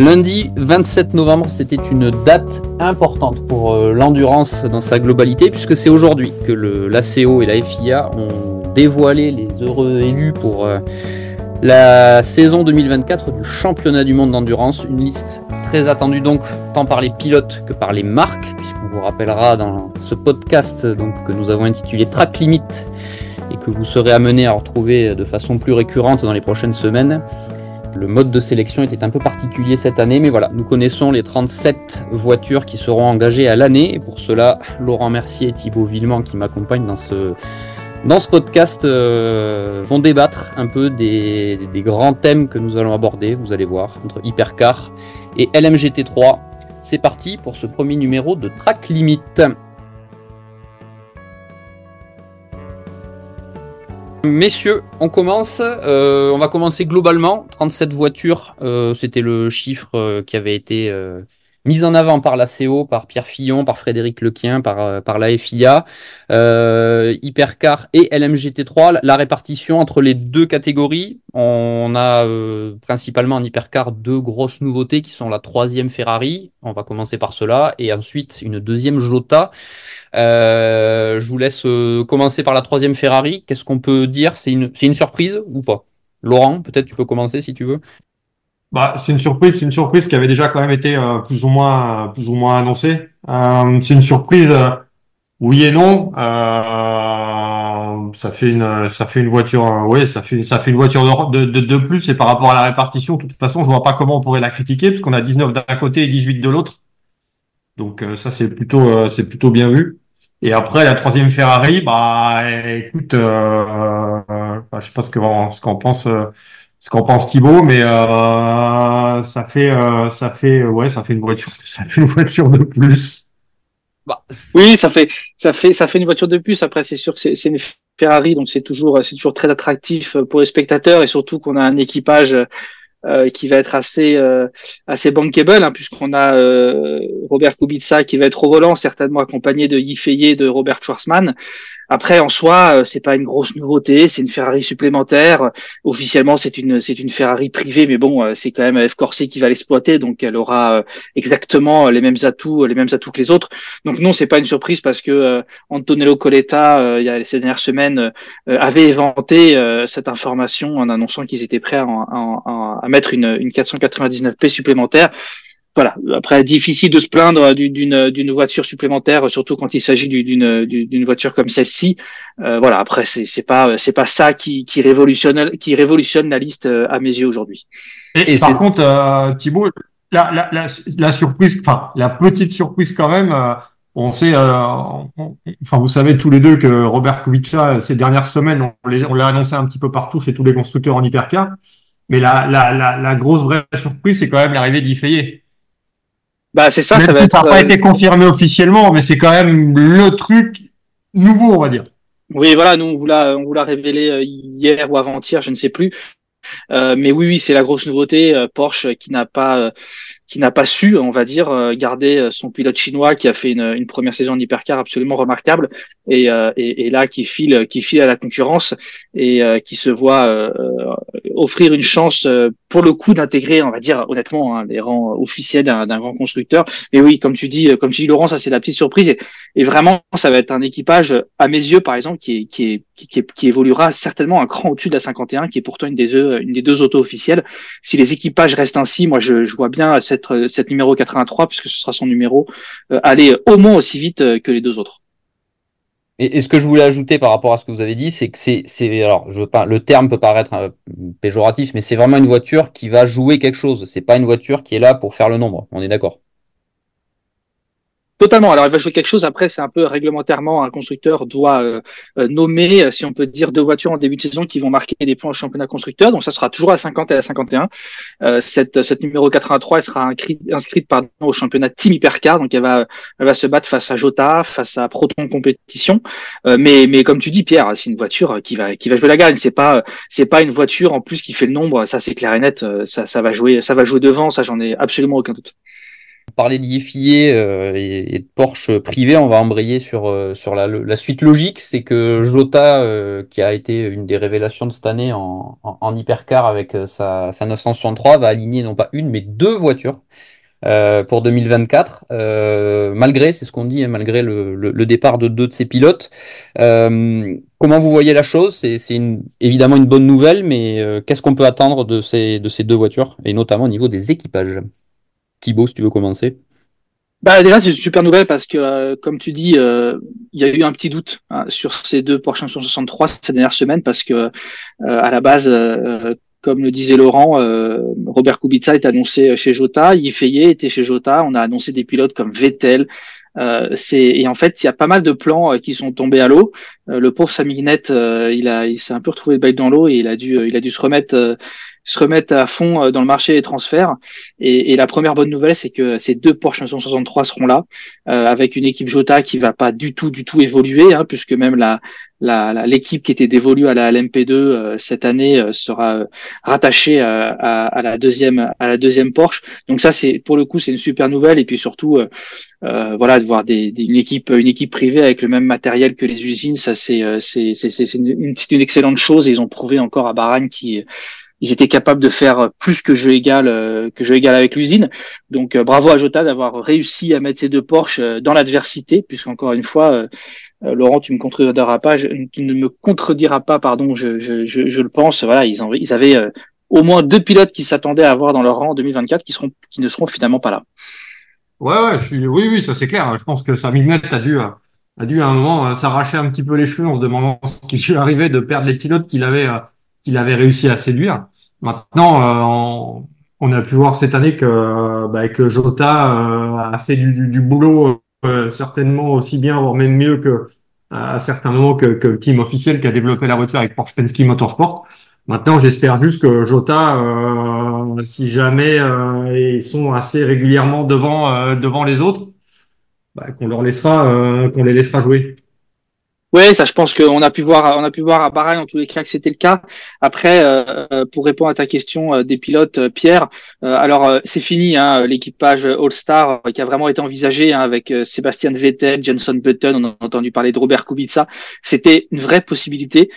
Lundi 27 novembre, c'était une date importante pour euh, l'endurance dans sa globalité, puisque c'est aujourd'hui que l'ACO et la FIA ont dévoilé les heureux élus pour euh, la saison 2024 du championnat du monde d'endurance. Une liste très attendue donc tant par les pilotes que par les marques, puisqu'on vous rappellera dans ce podcast que nous avons intitulé Track Limit et que vous serez amené à retrouver de façon plus récurrente dans les prochaines semaines. Le mode de sélection était un peu particulier cette année, mais voilà, nous connaissons les 37 voitures qui seront engagées à l'année. Et pour cela, Laurent Mercier et Thibaut Villemont qui m'accompagnent dans ce, dans ce podcast euh, vont débattre un peu des, des, grands thèmes que nous allons aborder, vous allez voir, entre Hypercar et LMGT3. C'est parti pour ce premier numéro de Track Limit. Messieurs, on commence. Euh, on va commencer globalement. 37 voitures, euh, c'était le chiffre euh, qui avait été mise en avant par la CO, par Pierre Fillon, par Frédéric Lequien, par, euh, par la FIA, euh, Hypercar et LMGT3. La répartition entre les deux catégories, on a euh, principalement en Hypercar deux grosses nouveautés qui sont la troisième Ferrari, on va commencer par cela, et ensuite une deuxième Jota. Euh, je vous laisse euh, commencer par la troisième Ferrari. Qu'est-ce qu'on peut dire? C'est une, une surprise ou pas? Laurent, peut-être tu peux commencer si tu veux. Bah, c'est une surprise, c'est une surprise qui avait déjà quand même été euh, plus ou moins, plus ou moins annoncée. Euh, c'est une surprise, euh, oui et non. ça fait une, ça fait une voiture, oui, ça fait, ça fait une voiture de, de, de, plus. Et par rapport à la répartition, de toute façon, je vois pas comment on pourrait la critiquer parce qu'on a 19 d'un côté et 18 de l'autre. Donc ça, c'est plutôt, c'est plutôt bien vu. Et après, la troisième Ferrari, bah, écoute, euh, je sais pas ce qu'en ce qu'en pense ce qu'en pense Thibaut, mais euh, ça fait, euh, ça fait, ouais, ça fait une voiture, ça fait une voiture de plus. Bah, oui, ça fait, ça fait, ça fait une voiture de plus. Après, c'est sûr que c'est une Ferrari, donc c'est toujours, c'est toujours très attractif pour les spectateurs et surtout qu'on a un équipage euh, qui va être assez euh, assez bankable hein, puisqu'on a euh, Robert Kubica qui va être au volant certainement accompagné de Yves de Robert Schwarzman après, en soi, euh, c'est pas une grosse nouveauté, c'est une Ferrari supplémentaire. Officiellement, c'est une c'est une Ferrari privée, mais bon, euh, c'est quand même F Corset qui va l'exploiter, donc elle aura euh, exactement les mêmes atouts, les mêmes atouts que les autres. Donc non, c'est pas une surprise parce que Antonello Coletta, il y a ces dernières semaines, avait éventé cette information en annonçant qu'ils étaient prêts à, à, à mettre une, une 499p supplémentaire voilà. Après, difficile de se plaindre d'une d'une voiture supplémentaire, surtout quand il s'agit d'une d'une voiture comme celle-ci. Euh, voilà. Après, c'est c'est pas c'est pas ça qui qui révolutionne qui révolutionne la liste euh, à mes yeux aujourd'hui. Et, par contre, euh, Thibault, la, la, la, la, surprise, enfin la petite surprise quand même. Euh, on sait, enfin vous savez tous les deux que Robert Kubica ces dernières semaines, on l'a annoncé un petit peu partout chez tous les constructeurs en hypercar. Mais la, la, la, la grosse vraie surprise, c'est quand même l'arrivée d'Ifeye. Bah, c'est ça, ça va être. Ça n'a pas euh, été confirmé officiellement, mais c'est quand même le truc nouveau, on va dire. Oui, voilà, nous on vous l'a, on vous l'a révélé euh, hier ou avant-hier, je ne sais plus. Euh, mais oui, oui, c'est la grosse nouveauté. Euh, Porsche qui n'a pas, qui n'a pas su, on va dire, garder son pilote chinois qui a fait une, une première saison en hypercar absolument remarquable et, et, et, là qui file, qui file à la concurrence et qui se voit offrir une chance euh, pour le coup d'intégrer, on va dire honnêtement, hein, les rangs officiels d'un grand constructeur. Mais oui, comme tu dis, euh, comme tu dis Laurent, ça c'est la petite surprise et, et, vraiment ça va être un équipage à mes yeux par exemple qui qui qui, qui évoluera certainement un cran au-dessus de la 51 qui est pourtant une des deux une des deux autos officielles. Si les équipages restent ainsi, moi je, je vois bien cette cette numéro 83 puisque ce sera son numéro euh, aller au moins aussi vite que les deux autres. Et, ce que je voulais ajouter par rapport à ce que vous avez dit, c'est que c'est, c'est, alors, je veux pas, le terme peut paraître euh, péjoratif, mais c'est vraiment une voiture qui va jouer quelque chose. C'est pas une voiture qui est là pour faire le nombre. On est d'accord? Totalement. Alors, il va jouer quelque chose. Après, c'est un peu réglementairement, un constructeur doit euh, euh, nommer, euh, si on peut dire, deux voitures en début de saison qui vont marquer des points au championnat constructeur. Donc, ça sera toujours à 50 et à 51. cette, cette numéro 83, elle sera inscrite, pardon, au championnat Team Hypercar. Donc, elle va, elle se battre face à Jota, face à Proton Compétition. mais, mais comme tu dis, Pierre, c'est une voiture qui va, jouer la gagne. C'est pas, pas une voiture en plus qui fait le nombre. Ça, c'est clair et net. Ça, ça va jouer, ça va jouer devant. Ça, j'en ai absolument aucun doute parler d'IFIE euh, et, de Porsche privé, on va embrayer sur, euh, la, suite logique. C'est que Jota, qui a été une des révélations de cette année en, hypercar avec sa, sa 963, va aligner non pas une, mais deux voitures. pour 2024, malgré, c'est ce qu'on dit, hein, malgré le, départ de deux de ses pilotes. comment vous voyez la chose? C'est évidemment une bonne nouvelle, mais qu'est-ce qu'on peut attendre de de ces deux voitures, et notamment au niveau des équipages? Thibaut, si tu veux commencer. Bah déjà c'est une super nouvelle parce que euh, comme tu dis, euh, il y a eu un petit doute hein, sur ces deux Porsche 963 ces dernières semaines parce que euh, à la base, comme le disait Laurent, Robert Kubica est annoncé chez Jota, Yifeye était chez Jota, on a annoncé des pilotes comme Vettel. et en fait il y a pas mal de plans qui sont tombés à l'eau. le pauvre Samignette, il a il s'est un peu retrouvé bête dans l'eau et il a dû il a dû se remettre se remettre à fond euh, dans le marché des transferts. Et, et la première bonne nouvelle, c'est que ces deux Porsche 963 seront là, euh, avec une équipe Jota qui va pas du tout, du tout évoluer, hein, puisque même la l'équipe qui était dévolue à la LMP2 euh, cette année sera rattachée à, à, la deuxième à la deuxième Porsche. Donc ça, c'est pour le coup, c'est une super nouvelle. Et puis surtout, voilà, de voir des, une équipe une équipe privée avec le même matériel que les usines, ça c'est c'est c'est une, une, excellente chose. Et ils ont prouvé encore à Bahrain qui ils étaient capables de faire plus que jeu égal euh, que jeu égal avec l'usine. Donc euh, bravo à Jota d'avoir réussi à mettre ces deux Porsche euh, dans l'adversité, puisqu'encore une fois, Laurent, tu me contrediras pas, tu ne me contrediras pas, pardon, je, je, je, le pense. Voilà, ils, ils avaient au moins deux pilotes qui s'attendaient à avoir dans leur rang en 2024 qui seront qui ne seront finalement pas là. Ouais, ouais, je suis, oui, oui, ça c'est clair. Je pense que Sami a dû a dû à un moment s'arracher un petit peu les cheveux en se demandant ce qui lui arrivait de perdre les pilotes qu'il avait qu'il avait réussi à séduire. Maintenant, euh, on, a pu voir cette année que, bah, que Jota euh, a fait du, du, boulot euh, certainement aussi bien, voire même mieux que à certains moments que, que, le team officiel qui a développé la voiture avec Porsche Penske Motorsport. Maintenant, j'espère juste que Jota, si jamais ils sont assez régulièrement devant devant les autres, bah, qu'on leur laissera qu'on les laissera jouer. Oui, ça, je pense qu'on a pu voir, on a pu voir à Bahreïn en tous les cas que c'était le cas. Après, euh, pour répondre à ta question euh, des pilotes, euh, Pierre, alors c'est fini, hein, l'équipage All-Star qui a vraiment été envisagé hein, avec Sébastien Vettel, Jenson Button, on a entendu parler de Robert Kubica. C'était une vraie possibilité,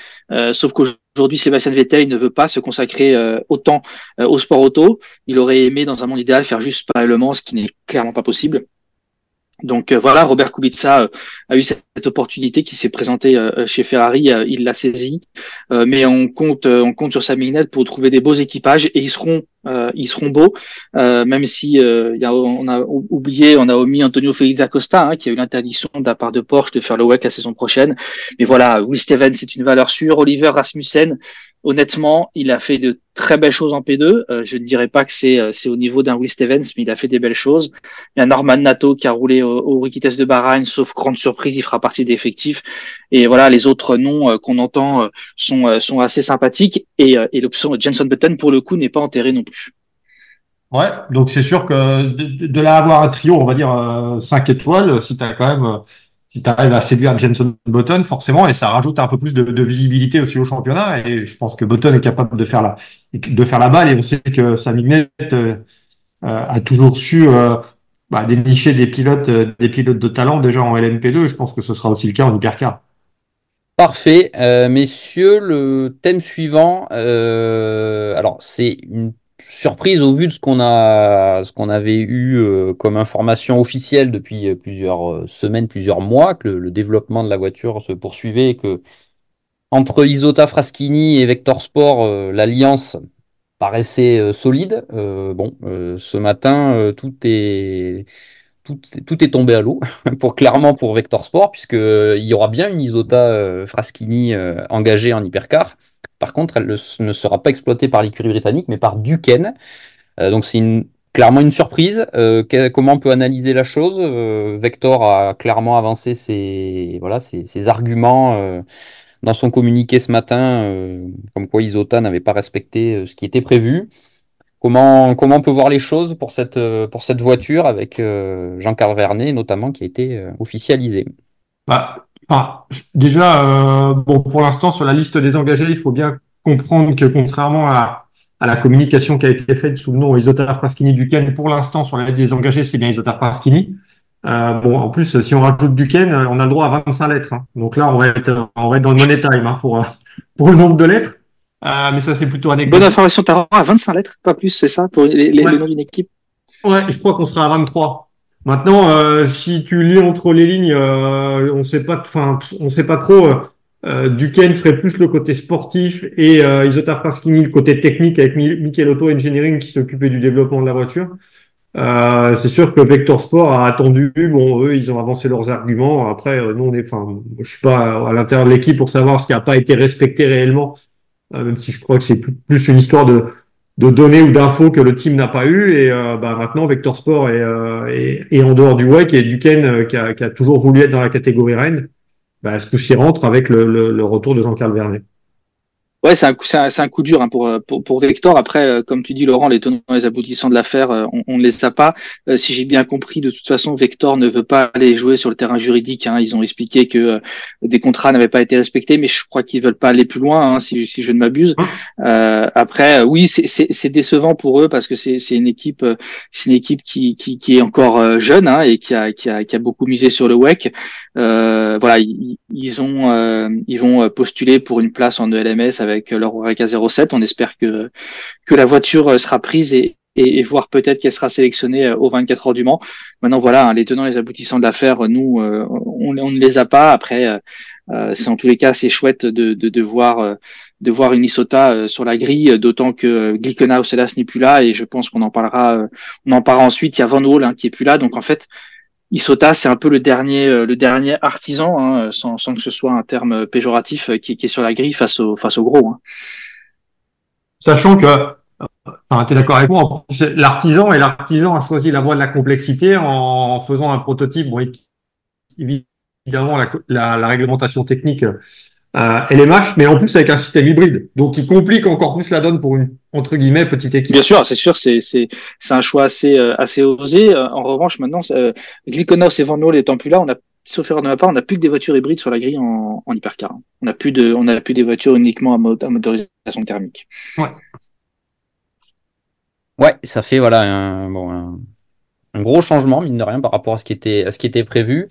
sauf qu'aujourd'hui Sébastien Vettel ne veut pas se consacrer autant au sport auto. Il aurait aimé dans un monde idéal faire juste parallèlement, ce qui n'est clairement pas possible. Donc euh, voilà, Robert Kubica euh, a eu cette, opportunité qui s'est présentée euh, chez Ferrari, il l'a saisi, mais on compte, on compte sur sa mignette pour trouver des beaux équipages et ils seront, ils seront beaux, même si a, on a oublié, on a omis Antonio Félix Acosta, hein, qui a eu l'interdiction de la part de Porsche de faire le WEC la saison prochaine. Mais voilà, Will Stevens c'est une valeur sûre, Oliver Rasmussen honnêtement, il a fait de très belles choses en P2. Euh, je ne dirais pas que c'est euh, au niveau d'un Will Stevens, mais il a fait des belles choses. Il y a Norman Nato qui a roulé au, au de Bahreïn, sauf grande surprise, il fera partie des effectifs. Et voilà, les autres noms euh, qu'on entend sont sont assez sympathiques. Et, et l'option Jenson Button, pour le coup, n'est pas enterrée non plus. Ouais, donc c'est sûr que de, de, là avoir un trio, on va dire euh, 5 étoiles, si tu as quand même si tu arrives à séduire Jenson Button, forcément, et ça rajoute un peu plus de, visibilité aussi au championnat. Et je pense que Button est capable de faire la, de faire la balle. Et on sait que Samignet euh, a toujours su euh, bah, dénicher des pilotes, euh, des pilotes de talent déjà en LMP2. Je pense que ce sera aussi le cas en hypercar. Parfait, messieurs. Le thème suivant, alors c'est une surprise au vu de ce qu'on a, ce qu'on avait eu euh, comme information officielle depuis euh, plusieurs euh, semaines, plusieurs mois, que le, développement de la voiture se poursuivait, que entre Isota Fraschini et Vector Sport, l'alliance paraissait solide. bon, ce matin, tout est tout, est tombé à l'eau, pour clairement pour Vector Sport, puisqu'il y aura bien une Isota Fraschini engagée en hypercar. Par contre, elle ne sera pas exploitée par l'écurie britannique, mais par Duquesne. Euh, donc c'est clairement une surprise. Euh, comment on peut analyser la chose euh, Vector a clairement avancé ses, arguments dans son communiqué ce matin, comme quoi Isota n'avait pas respecté ce qui était prévu. Comment, on peut voir les choses pour cette, pour cette voiture avec Jean-Carl Vernet notamment qui a été officialisé? Bah, Enfin, déjà, euh, bon, pour l'instant, sur la liste des engagés, il faut bien comprendre que contrairement à, à la communication qui a été faite sous le nom Isotar Pasquini Duquesne. Pour l'instant, sur la lettre des engagés, c'est bien Isotar Pasquini. Euh, bon, en plus, si on rajoute Duquesne, on a le droit à 25 lettres. Hein. Donc là, on va être, on va être dans le money time hein, pour, pour le nombre de lettres. Euh, mais ça, c'est plutôt anecdotique. Bonne information, t'as à 25 lettres, pas plus, c'est ça, pour les, les, noms d'une équipe? Ouais, je crois qu'on sera à 23. Maintenant, euh, si tu lis entre les lignes, euh, on sait pas, enfin, on sait pas trop. Euh, Duquesne ferait plus le côté sportif et euh, Isotar Pasquini le côté technique avec Michael Auto Engineering qui s'occupait du développement de la voiture. Euh, c'est sûr que Vector Sport a attendu. Bon, eux, ils ont avancé leurs arguments. Après, euh, nous, on est, enfin, je suis pas à l'intérieur de l'équipe pour savoir ce qui n'a pas été respecté réellement, euh, même si je crois que c'est plus une histoire de, de données ou d'infos que le team n'a pas eu. Et bah, maintenant, Vector Sport est, est, en dehors du WEC et Duquesne, qui a, qui a toujours voulu être dans la catégorie Rennes, bah, coup-ci rentre avec le, le, le retour de Jean-Carl Vernet. Ouais, c'est un, un, un, coup dur hein, pour, pour, pour, Vector. Après, euh, comme tu dis, Laurent, les tenants et les aboutissants de l'affaire, euh, on, ne les a pas. Euh, si j'ai bien compris, de toute façon, Vector ne veut pas aller jouer sur le terrain juridique. Hein. Ils ont expliqué que des contrats n'avaient pas été respectés, mais je crois qu'ils veulent pas aller plus loin, hein, si, si, je ne m'abuse. Hein après, oui, c'est décevant pour eux parce que c'est une équipe, c'est une équipe qui, qui, qui est encore jeune hein, et qui a, qui, a, qui a beaucoup misé sur le WEC. voilà, ils, ils ont, ils vont postuler pour une place en ELMS avec avec leur Oreca 07. On espère que, que la voiture euh, sera prise et, voir peut-être qu'elle sera sélectionnée euh, au 24 heures du Mans. Maintenant, voilà, hein, les tenants et les aboutissants de l'affaire, nous, euh, on, ne les a pas. Après, c'est en tous les cas, c'est chouette de, de, voir de voir une Isota sur la grille, d'autant que Glickenhaus, hélas, n'est plus là, et je pense qu'on en parlera, on en parlera ensuite. Il y a Van Wall hein, qui est plus là, donc en fait, Isota, c'est un peu le dernier, euh, le dernier artisan, hein, sans, sans, que ce soit un terme péjoratif, euh, qui, qui, est sur la grille face au, face au gros. Hein. Sachant que, enfin, tu es d'accord avec moi, l'artisan et l'artisan a choisi la voie de la complexité en faisant un prototype. Bon, évidemment, la, la, la réglementation technique euh, LMH, mais en plus avec un système hybride, donc qui complique encore plus la donne pour une entre guillemets petite équipe. Bien sûr, c'est sûr, c'est c'est c'est un choix assez euh, assez osé. Euh, en revanche, maintenant, euh, Glyconos et Van Nol étant plus là, on a sauf erreur de ma part, on n'a plus que des voitures hybrides sur la grille en, en hypercar. On n'a plus de on a plus des voitures uniquement à, motorisation thermique. Ouais. Ouais, ça fait voilà un, bon, un, un, gros changement mine de rien par rapport à ce qui était à ce qui était prévu.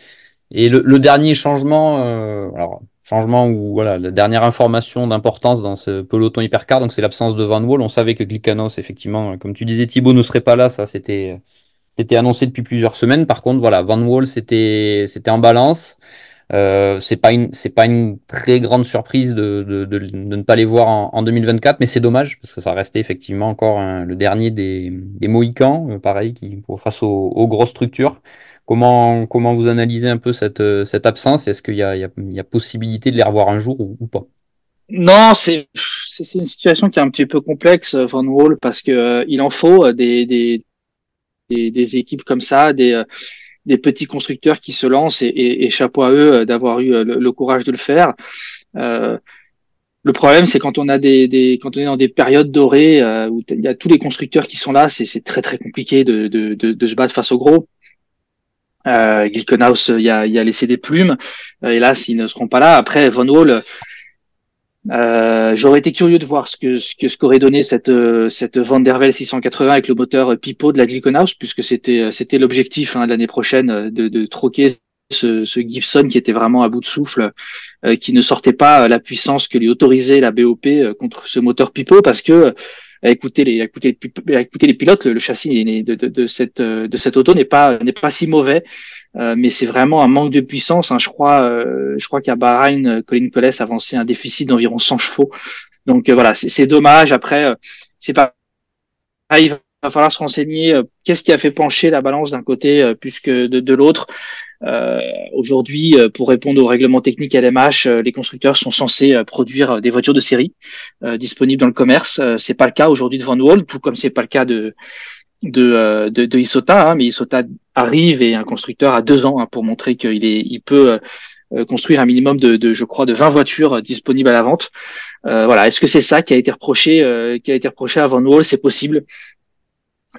Et le, le dernier changement, euh, alors changement ou voilà, la dernière information d'importance dans ce peloton hypercar, donc c'est l'absence de Van Wall. On savait que Glickanos, effectivement, comme tu disais, Thibaut ne serait pas là, ça c'était c'était annoncé depuis plusieurs semaines. Par contre, voilà, Van Wall c'était c'était en balance. Euh, c'est pas une c'est pas une très grande surprise de, de, de, de ne pas les voir en, en 2024, mais c'est dommage parce que ça restait effectivement encore le dernier des, des Mohicans, euh, pareil, qui face aux, aux grosses structures. Comment, comment vous analysez un peu cette, euh, cette absence? Est-ce qu'il y y, y a possibilité de les revoir un jour ou, pas? Non, c'est une situation qui est un petit peu complexe, euh, Van Wall, parce que euh, il en faut des, des, des, des, équipes comme ça, des, des petits constructeurs qui se lancent et, et, chapeau à eux d'avoir eu le, courage de le faire. Euh, le problème, c'est quand on a des, des, quand on est dans des périodes dorées où il y a tous les constructeurs qui sont là, c'est très très compliqué de, de, de, de, se battre face aux gros. Euh, Gilkenhaus y a, y a laissé des plumes. Euh, hélas, ils ne seront pas là. Après, Von Hall, euh, j'aurais été curieux de voir ce que ce que ce qu'aurait donné cette euh, cette Van der 680 avec le moteur Pipo de la Glickenhaus, puisque c'était c'était l'objectif hein, l'année prochaine de, de troquer ce, ce, Gibson qui était vraiment à bout de souffle, euh, qui ne sortait pas la puissance que lui autorisait la BOP contre ce moteur Pipo, parce que à écouter les, écouter, les pilotes, le, châssis de, de, de, cette, de cette auto n'est pas, n'est pas si mauvais. Euh, mais c'est vraiment un manque de puissance. Hein. Je crois, euh, je crois qu'à Bahreïn, Colin Coles avançait un déficit d'environ 100 chevaux. Donc euh, voilà, c'est dommage. Après, c'est pas, il va falloir se renseigner. Qu'est-ce qui a fait pencher la balance d'un côté plus que de, de l'autre euh, Aujourd'hui, euh, pour répondre aux règlements techniques LMH, euh, les constructeurs sont censés produire des voitures de série disponibles dans le commerce. c'est pas le cas aujourd'hui de Van Wall, tout comme c'est pas le cas de de, de, de Isota, hein, mais Isota arrive et un constructeur a deux ans hein, pour montrer qu'il est, il peut construire un minimum de, de, je crois, de 20 voitures disponibles à la vente. Euh, voilà, est-ce que c'est ça qui a été reproché, euh, qui a été reproché à Van Wall C'est possible.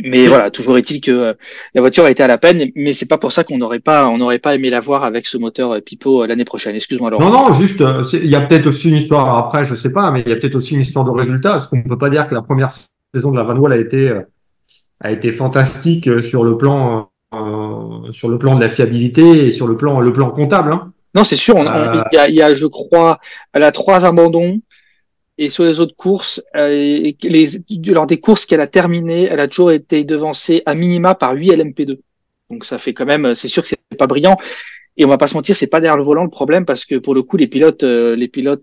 Mais voilà, toujours est-il que euh, la voiture a été à la peine, mais c'est pas pour ça qu'on n'aurait pas, on n'aurait pas aimé la voir avec ce moteur euh, Pipo euh, l'année prochaine. Excuse-moi Laurent. Non, non, juste, il y a peut-être aussi une histoire. Après, je sais pas, mais il y a peut-être aussi une histoire de résultat, parce qu'on ne peut pas dire que la première saison de la Van Wall a été a été fantastique sur le plan sur le plan de la fiabilité et sur le plan le plan comptable. Hein? Non, c'est sûr. Il y, a, y, a, je crois, elle a trois abandons. Et sur les autres courses, euh, lors des courses qu'elle a terminées, elle a toujours été devancée à minima par 8 LMP2. Donc ça fait quand même, c'est sûr que c'est pas brillant. Et on va pas se mentir, c'est pas derrière le volant le problème parce que pour le coup, les pilotes, euh,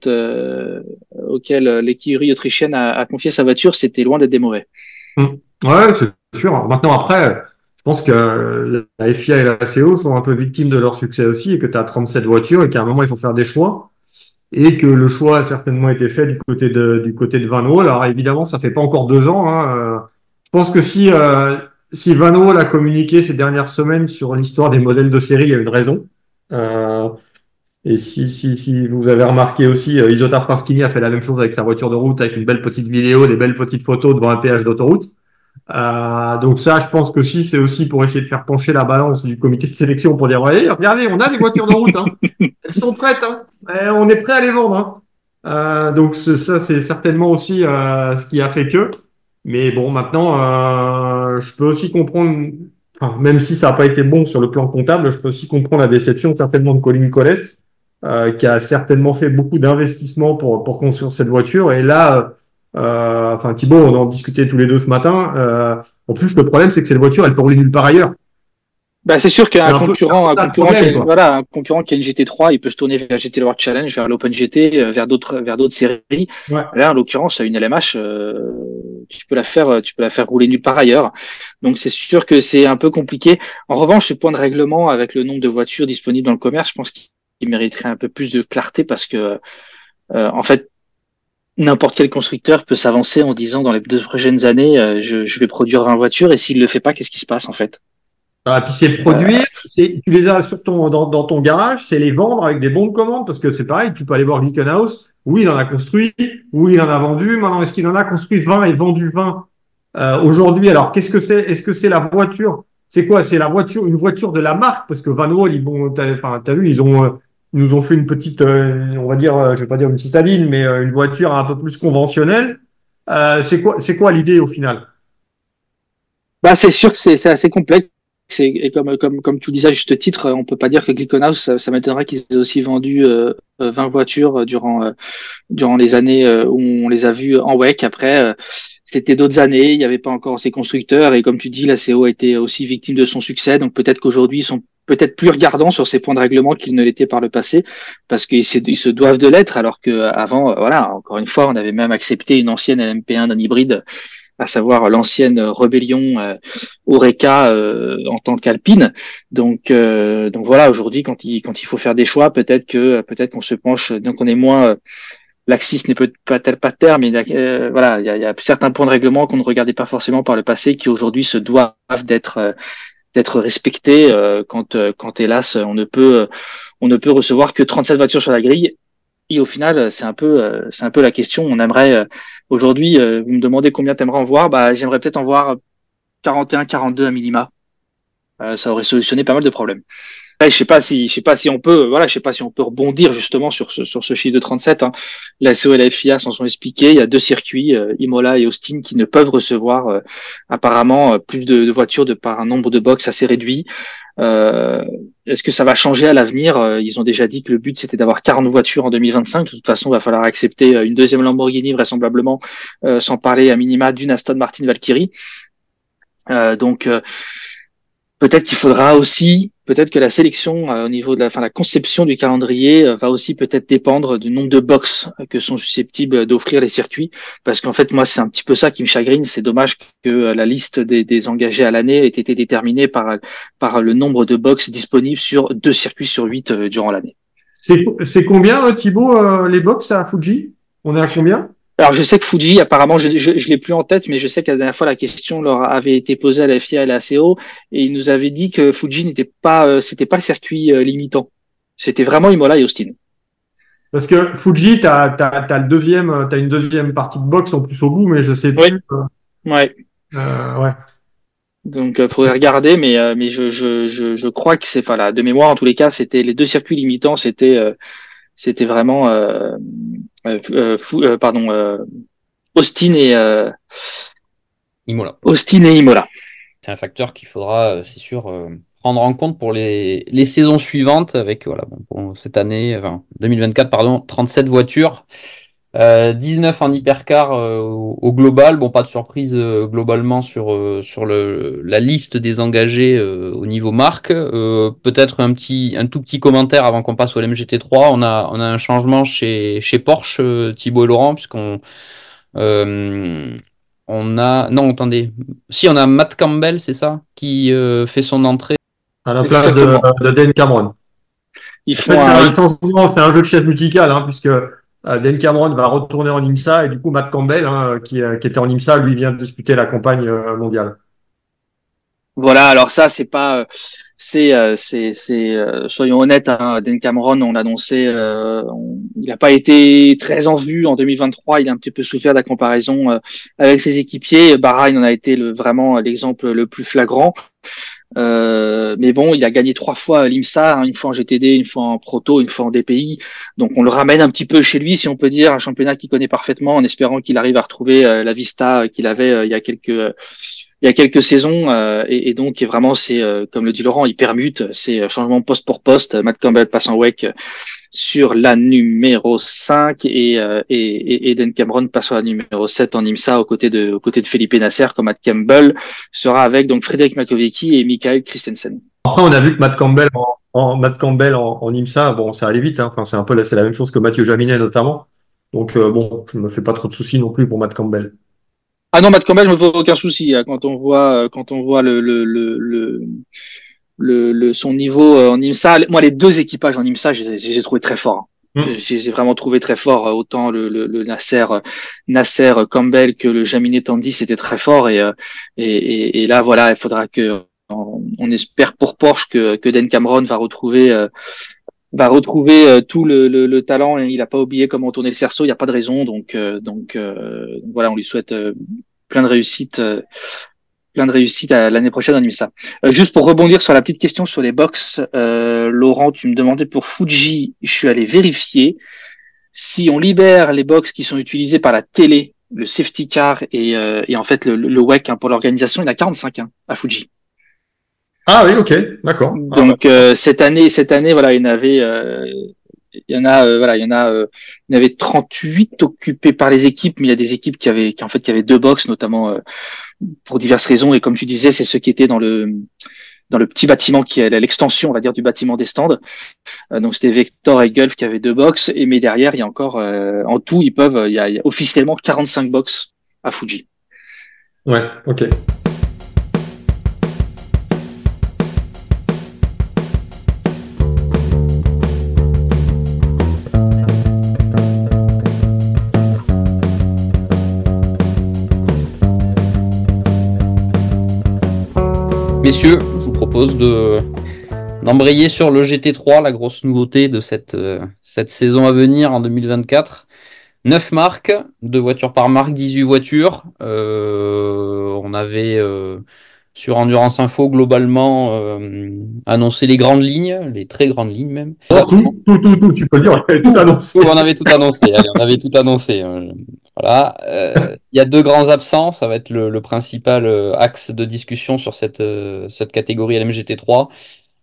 euh, auxquels l'écurie autrichienne a, a, confié sa voiture, c'était loin d'être des mauvais. Mmh. Ouais, c'est sûr. Maintenant après, je pense que la FIA et la CO sont un peu victimes de leur succès aussi et que tu as 37 voitures et qu'à un moment il faut faire des choix et que le choix a certainement été fait du côté de du côté de Van. Alors évidemment, ça fait pas encore deux ans. Hein. Euh, je pense que si euh, si Van a communiqué ces dernières semaines sur l'histoire des modèles de série, il y a une raison. Euh, et si, si, si vous avez remarqué aussi, euh, Isota Fraschini a fait la même chose avec sa voiture de route, avec une belle petite vidéo, des belles petites photos devant un péage d'autoroute. Euh, donc ça, je pense que si c'est aussi pour essayer de faire pencher la balance du comité de sélection pour dire, regardez, on a les voitures de route, hein. elles sont prêtes, hein. on est prêt à les vendre. Hein. Euh, donc ça, c'est certainement aussi euh, ce qui a fait que. Mais bon, maintenant, euh, je peux aussi comprendre, enfin, même si ça n'a pas été bon sur le plan comptable, je peux aussi comprendre la déception certainement de Colin Colles, euh, qui a certainement fait beaucoup d'investissements pour, pour construire cette voiture. Et là, euh, enfin, Thibaut, on en discutait tous les deux ce matin. Euh, en plus, le problème, c'est que cette voiture, elle peut rouler nulle part ailleurs. Bah, c'est sûr qu'un concurrent, un concurrent, qui a, voilà, un concurrent qui a une GT3, il peut se tourner vers GT World Challenge, vers l'Open GT, euh, vers d'autres, vers d'autres séries. Là, en l'occurrence, une LMH, euh, tu peux la faire, tu peux la faire rouler nulle part ailleurs. Donc, c'est sûr que c'est un peu compliqué. En revanche, ce point de règlement avec le nombre de voitures disponibles dans le commerce, je pense qu'il mériterait un peu plus de clarté parce que, euh, en fait, n'importe quel constructeur peut s'avancer en disant dans les deux prochaines années, euh, je, je, vais produire 20 voitures et s'il le fait pas, qu'est-ce qui se passe en fait? Ah, puis c'est produire, c'est tu les as sur ton dans, dans ton garage, c'est les vendre avec des bons de commande parce que c'est pareil, tu peux aller voir Glickenhaus, oui il en a construit, oui il en a vendu, maintenant est-ce qu'il en a construit 20 et vendu 20 euh, aujourd'hui? Alors qu'est-ce que c'est Est-ce que c'est la voiture? C'est quoi? C'est la voiture, une voiture de la marque parce que Van Wall ils vont, enfin t'as vu ils ont euh, nous ont fait une petite, euh, on va dire, euh, je vais pas dire une citadine, mais euh, une voiture un peu plus conventionnelle. c'est quoi, c'est quoi l'idée au final? Bah, c'est sûr que c'est assez complexe. Et comme, comme, comme tu disais à juste titre, on peut pas dire que Glickenhaus, ça, ça m'étonnerait qu'ils aient aussi vendu 20 voitures durant, durant les années où on les a vues en WEC. Après, c'était d'autres années, il n'y avait pas encore ces constructeurs. Et comme tu dis, la CO a été aussi victime de son succès. Donc peut-être qu'aujourd'hui, ils sont peut-être plus regardants sur ces points de règlement qu'ils ne l'étaient par le passé, parce qu'ils se, doivent de l'être, alors que avant, voilà, encore une fois, on avait même accepté une ancienne LMP1 d'un hybride, à savoir l'ancienne rébellion euh, Oreca euh, en tant qu'Alpine. Donc, euh, donc voilà, aujourd'hui, quand il quand il faut faire des choix, peut-être que peut-être qu'on se penche, donc on est moins laxiste n'est peut-être pas terme, mais euh, voilà, il y a, y a, certains points de règlement qu'on ne regardait pas forcément par le passé, qui aujourd'hui se doivent d'être d'être respecté euh, quand euh, quand hélas on ne peut on ne peut recevoir que 37 voitures sur la grille. Et au final c'est un peu c'est un peu la question. On aimerait aujourd'hui vous me demandez combien t'aimerais en voir bah j'aimerais peut-être en voir 41 42 à minima. Ça aurait solutionné pas mal de problèmes je sais pas si, sais pas si on peut, voilà, je pas si on peut rebondir justement sur ce, sur ce chiffre de 37. Hein. La CO et la FIA s'en sont expliqués. Il y a deux circuits, euh, Imola et Austin, qui ne peuvent recevoir euh, apparemment euh, plus de, de, voitures de par un nombre de box assez réduit. Est-ce que ça va changer à l'avenir? Ils ont déjà dit que le but c'était d'avoir 40 voitures en 2025. De toute façon, il va falloir accepter une deuxième Lamborghini vraisemblablement, sans parler à minima d'une Aston Martin Valkyrie. donc peut-être qu'il faudra aussi peut-être que la sélection euh, au niveau de la, fin, la conception du calendrier euh, va aussi peut-être dépendre du nombre de box que sont susceptibles d'offrir les circuits. Parce qu'en fait, moi, c'est un petit peu ça qui me chagrine. C'est dommage que euh, la liste des, des engagés à l'année ait été déterminée par, par le nombre de box disponibles sur deux circuits sur huit durant l'année. C'est combien, Thibaut, les box à Fuji? On est à combien? Alors je sais que Fuji, apparemment, je, je, je l'ai plus en tête, mais je sais qu'à la dernière fois la question leur avait été posée à la FIA et à la CO, et ils nous avaient dit que Fuji n'était pas, euh, c'était pas le circuit euh, limitant. C'était vraiment Imola et Austin. Parce que Fuji, t'as as, le deuxième, as une deuxième partie de boxe en plus au bout, mais je sais. Oui. Ouais. Euh, ouais. Donc il faudrait regarder, mais mais je je je, je crois que c'est, enfin là, de mémoire en tous les cas, c'était les deux circuits limitants, c'était c'était vraiment euh, euh, euh, pardon Austin et Imola. Austin et Imola. C'est un facteur qu'il faudra, c'est sûr, prendre en compte pour les, les saisons suivantes avec voilà bon, pour cette année, enfin 2024 pardon, 37 voitures. Euh, 19 en hypercar euh, au, global. Bon, pas de surprise euh, globalement sur euh, sur le, la liste des engagés au niveau marque. Peut-être un petit un tout petit commentaire avant qu'on passe au MGT3. On a on a un changement chez chez Porsche Thibaut et Laurent puisqu'on on a non attendez si on a Matt Campbell c'est ça qui fait son entrée à la place de, de Dan Cameron. Il fait, un, c'est un jeu de chef musical hein, puisque euh, Dan Cameron va retourner en IMSA et du coup Matt Campbell, hein, qui, euh, qui, était en IMSA, lui vient de disputer la campagne euh, mondiale. Voilà, alors ça c'est pas, c'est, c'est, c'est, soyons honnêtes, hein, Dan Cameron, on l'annonçait, euh, il n'a pas été très en vue en 2023, il a un petit peu souffert de la comparaison avec ses équipiers. Bahrain en a été le, vraiment l'exemple le plus flagrant. Euh, mais bon, il a gagné trois fois l'IMSA, hein, une fois en GTD, une fois en Proto, une fois en DPI. Donc on le ramène un petit peu chez lui, si on peut dire, un championnat qu'il connaît parfaitement, en espérant qu'il arrive à retrouver euh, la vista qu'il avait euh, il y a quelques il y a quelques saisons. Et, et, donc vraiment, c'est comme le dit Laurent, il permute, c'est changement poste pour poste. Matt Campbell passe en WEC sur la numéro 5 et, euh, et, Eden Cameron passe sur la numéro 7 en IMSA aux côtés de, aux côtés de Felipe Nasser comme Matt Campbell sera avec donc Frédéric Makovici et Michael Christensen. Après, on a vu que Matt Campbell en, Matt Campbell en, IMSA, bon, ça allait vite. Hein. C'est un peu c'est la même chose que Mathieu Jaminet notamment. Donc euh, bon, je me fais pas trop de soucis non plus pour Matt Campbell. Ah non, Matt Campbell, je me fais aucun souci hein. quand on voit quand on voit le, le, le le, son niveau euh, en IMSA. Moi, les deux équipages en IMSA, j'ai trouvé très forts. Hein. Mm. J'ai vraiment trouvé très fort euh, autant le, le, Nasser Nasser Campbell que le Jaminet Tandy, c'était très fort et, et, et, là voilà, il faudra que on, espère pour Porsche que, que Dan Cameron va retrouver euh, va retrouver tout le, le, talent. Il n'a pas oublié comment tourner le cerceau. Il n'y a pas de raison. Donc donc voilà, on lui souhaite plein de réussite plein de réussite l'année prochaine IMSA. Euh, juste pour rebondir sur la petite question sur les box, euh, Laurent, tu me demandais pour Fuji, je suis allé vérifier si on libère les box qui sont utilisés par la télé, le safety car et, euh, et en fait le, le WEC hein, pour l'organisation, il y en a 45 hein, à Fuji. Ah oui, ok, d'accord. Donc euh, cette année, cette année, voilà, il y en avait, euh, il y en a, voilà, il y en a, il y en avait 38 occupés par les équipes, mais il y a des équipes qui avaient, qui en fait, qui avaient deux box, notamment pour diverses raisons. Et comme tu disais, c'est ceux qui étaient dans le dans le petit bâtiment qui est l'extension, on va dire, du bâtiment des stands. Euh, donc c'était Vector et Gulf qui avaient deux box. Et mais derrière, il y a encore, euh, en tout, ils peuvent, il y, a, il y a officiellement 45 box à Fuji. Ouais, ok. Messieurs, je vous propose de d'embrayer sur le GT3, la grosse nouveauté de cette, euh, cette saison à venir en 2024. 9 marques, 2 voitures par marque, 18 voitures. Euh, on avait euh, sur Endurance Info globalement annoncer les grandes lignes, les très grandes lignes même. Tout, tout, tout, tout, tu peux dire, on avait tout annoncé. on avait tout annoncé, on avait tout annoncé. Voilà. Euh, il y a deux grands absents, ça va être le, le principal euh, axe de discussion sur cette, euh, cette catégorie LMGT3.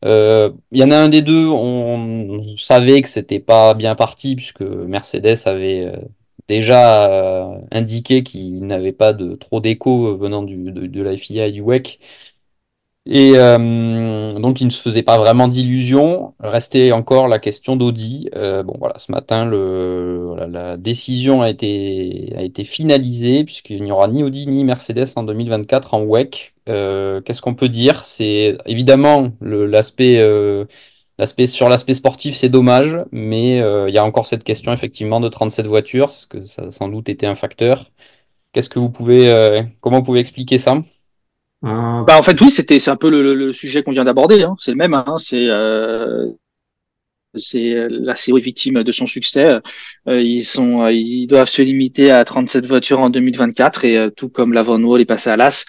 Il y en a un des deux, on, savait que c'était pas bien parti puisque Mercedes avait déjà euh, indiqué qu'il n'avait pas de trop d'écho euh, venant du, de, de, la FIA et du WEC. Et euh, donc il ne se faisait pas vraiment d'illusions. Restait encore la question d'Audi. Euh, bon voilà, ce matin le, voilà, la décision a été a été finalisée puisqu'il n'y aura ni Audi ni Mercedes en 2024 en WEC. Euh, Qu'est-ce qu'on peut dire? C'est évidemment l'aspect L'aspect sur l'aspect sportif, c'est dommage, mais euh, il y a encore cette question effectivement de 37 voitures, parce que ça a sans doute été un facteur. Qu'est-ce que vous pouvez, euh, comment vous pouvez expliquer ça? Euh, bah, en fait, oui, c'était c'est un peu le, sujet qu'on vient d'aborder. Hein. C'est le même. Hein. C'est c'est la série victime de son succès. ils sont, ils doivent se limiter à 37 voitures en 2024 et tout comme la Von Wall est passé à l'as,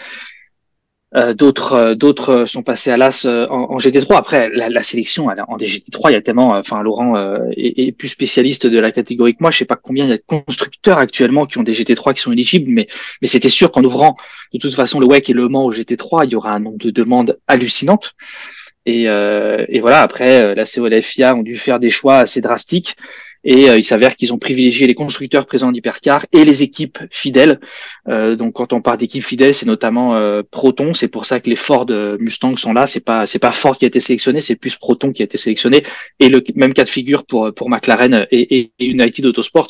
Euh, d'autres euh, d'autres sont passés à l'AS euh, en, GT3. Après, la, la sélection en GT3, il y a tellement. Enfin, Laurent est, plus spécialiste de la catégorie que moi. Je sais pas combien il y a de constructeurs actuellement qui ont des GT3 qui sont éligibles, mais mais c'était sûr qu'en ouvrant de toute façon le WEC et le Mans au GT3, il y aura un nombre de demandes hallucinantes. Et, et voilà. Après, la CO et la FIA ont dû faire des choix assez drastiques. Et euh, il s'avère qu'ils ont privilégié les constructeurs présents en hypercar et les équipes fidèles. Euh, donc quand on parle d'équipes fidèles, c'est notamment euh, Proton. C'est pour ça que les Ford Mustang sont là. C'est pas c'est pas Ford qui a été sélectionné, c'est plus Proton qui a été sélectionné. Et le même cas de figure pour pour McLaren et, et, United Autosports.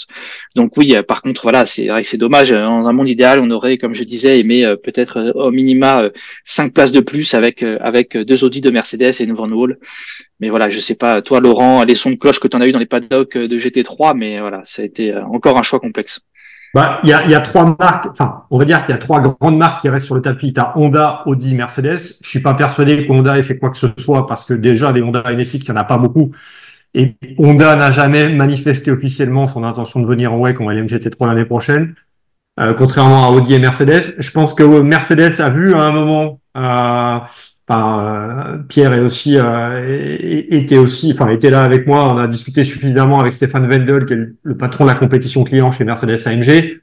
Donc oui, par contre voilà, c'est c'est dommage. Dans un monde idéal, on aurait, comme je disais, aimé peut-être au minima cinq places de plus avec avec deux Audi de Mercedes et une Van Wall. Mais voilà, je sais pas, toi Laurent, les sons de cloche que tu en as eu dans les paddocks de GT3, mais voilà, ça a été euh, encore un choix complexe. Bah, il y a, y a trois marques, enfin, on va dire qu'il y a trois grandes marques qui restent sur le tapis. Tu as Honda, Audi, Mercedes. Je suis pas persuadé que Honda ait fait quoi que ce soit parce que déjà, les Honda NSX, il n'y en a pas beaucoup. Et Honda n'a jamais manifesté officiellement son intention de venir en WEC en LMGT3 l'année prochaine, euh, contrairement à Audi et Mercedes. Je pense que Mercedes a vu à un moment euh, euh, Pierre est aussi euh, était aussi, enfin était là avec moi. On a discuté suffisamment avec Stéphane Wendel, qui est le, patron de la compétition client chez Mercedes AMG.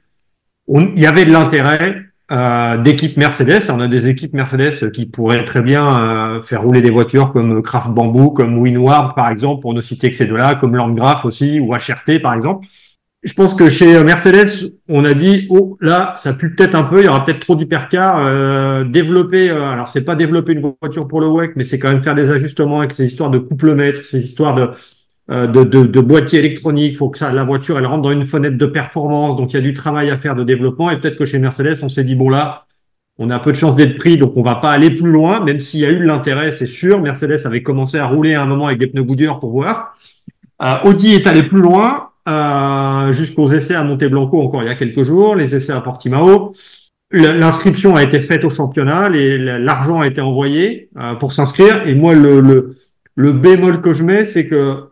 il y avait de l'intérêt euh, d'équipes Mercedes. On a des équipes Mercedes qui pourraient très bien euh, faire rouler des voitures comme Kraft Bamboo, comme Winward par exemple, pour ne citer que ces deux-là, comme Landgraf aussi ou HRT par exemple je pense que chez Mercedes, on a dit oh là, ça pue peut-être un peu, il y aura peut-être trop d'hypercars. Euh, développer, euh, alors c'est pas développer une voiture pour le WEC, mais c'est quand même faire des ajustements avec ces histoires de couplemètre, ces histoires de euh, de, de, de boîtier électronique. Il faut que ça, la voiture, elle rentre dans une fenêtre de performance, donc il y a du travail à faire de développement. Et peut-être que chez Mercedes, on s'est dit bon là, on a peu de chances d'être pris, donc on va pas aller plus loin, même s'il y a eu l'intérêt, c'est sûr. Mercedes avait commencé à rouler à un moment avec des pneus Goodyear pour voir. Euh, Audi est allé plus loin euh, jusqu'aux essais à Monteblanco encore il y a quelques jours, les essais à Portimao. L'inscription a été faite au championnat, l'argent a été envoyé euh, pour s'inscrire. Et moi, le, le, le, bémol que je mets, c'est que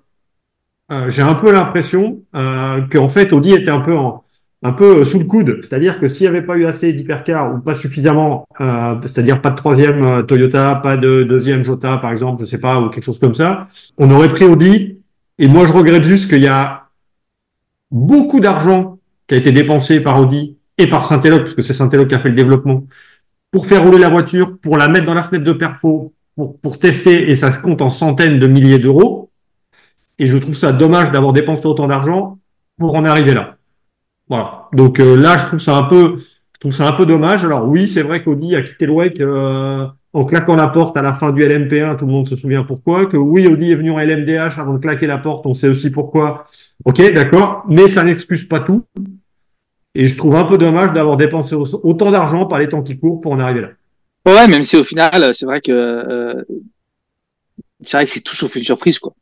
euh, j'ai un peu l'impression euh, qu'en fait, Audi était un peu en, un peu sous le coude. C'est-à-dire que s'il n'y avait pas eu assez d'hypercars ou pas suffisamment, euh, c'est-à-dire pas de troisième Toyota, pas de deuxième Jota, par exemple, je sais pas, ou quelque chose comme ça, on aurait pris Audi. Et moi, je regrette juste qu'il y a beaucoup d'argent qui a été dépensé par Audi et par Saint-Éloque, parce que c'est Saint-Éloque qui a fait le développement, pour faire rouler la voiture, pour la mettre dans la fenêtre de perfo, pour, pour tester, et ça se compte en centaines de milliers d'euros. Et je trouve ça dommage d'avoir dépensé autant d'argent pour en arriver là. Voilà. Donc euh, là, je trouve ça un peu, je trouve ça un peu dommage. Alors oui, c'est vrai qu'Audi a quitté le WEC euh, en claquant la porte à la fin du LMP1. Tout le monde se souvient pourquoi. Que oui, Audi est venu en LMDH avant de claquer la porte. On sait aussi pourquoi Ok, d'accord, mais ça n'excuse pas tout. Et je trouve un peu dommage d'avoir dépensé autant d'argent par les temps qui courent pour en arriver là. Ouais, même si au final, c'est vrai que euh, c'est vrai que c'est tout sauf une surprise, quoi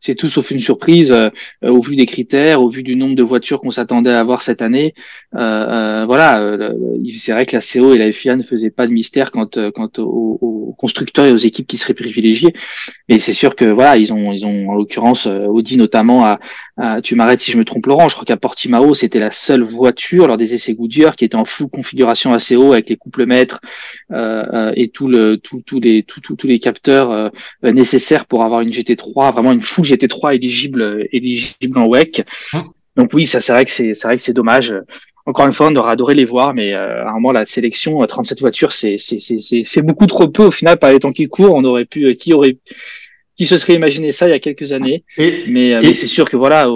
c'est tout sauf une surprise euh, au vu des critères, au vu du nombre de voitures qu'on s'attendait à avoir cette année. Euh, euh voilà, euh, c'est vrai que la CO et la FIA ne faisaient pas de mystère quant, quant aux, constructeurs et aux équipes qui seraient privilégiées. Mais c'est sûr que voilà, ils ont, ils ont en l'occurrence Audi notamment à, tu m'arrêtes si je me trompe Laurent, je crois qu'à Portimao c'était la seule voiture lors des essais Goodyear qui était en full configuration ACO avec les couples mètres euh, et tout le, tout, tous les, tous les capteurs nécessaires pour avoir une GT3, vraiment une full GT3 éligible, éligible en WEC. Hein Donc oui, ça c'est vrai que c'est, c'est vrai que c'est dommage. Encore une fois, on aurait adoré les voir, mais euh, à un moment la sélection, 37 euh, voitures, c'est, c'est, c'est, c'est beaucoup trop peu au final par les temps qui courent. On aurait pu, euh, qui aurait, qui se serait imaginé ça il y a quelques années. mais, mais c'est sûr que voilà,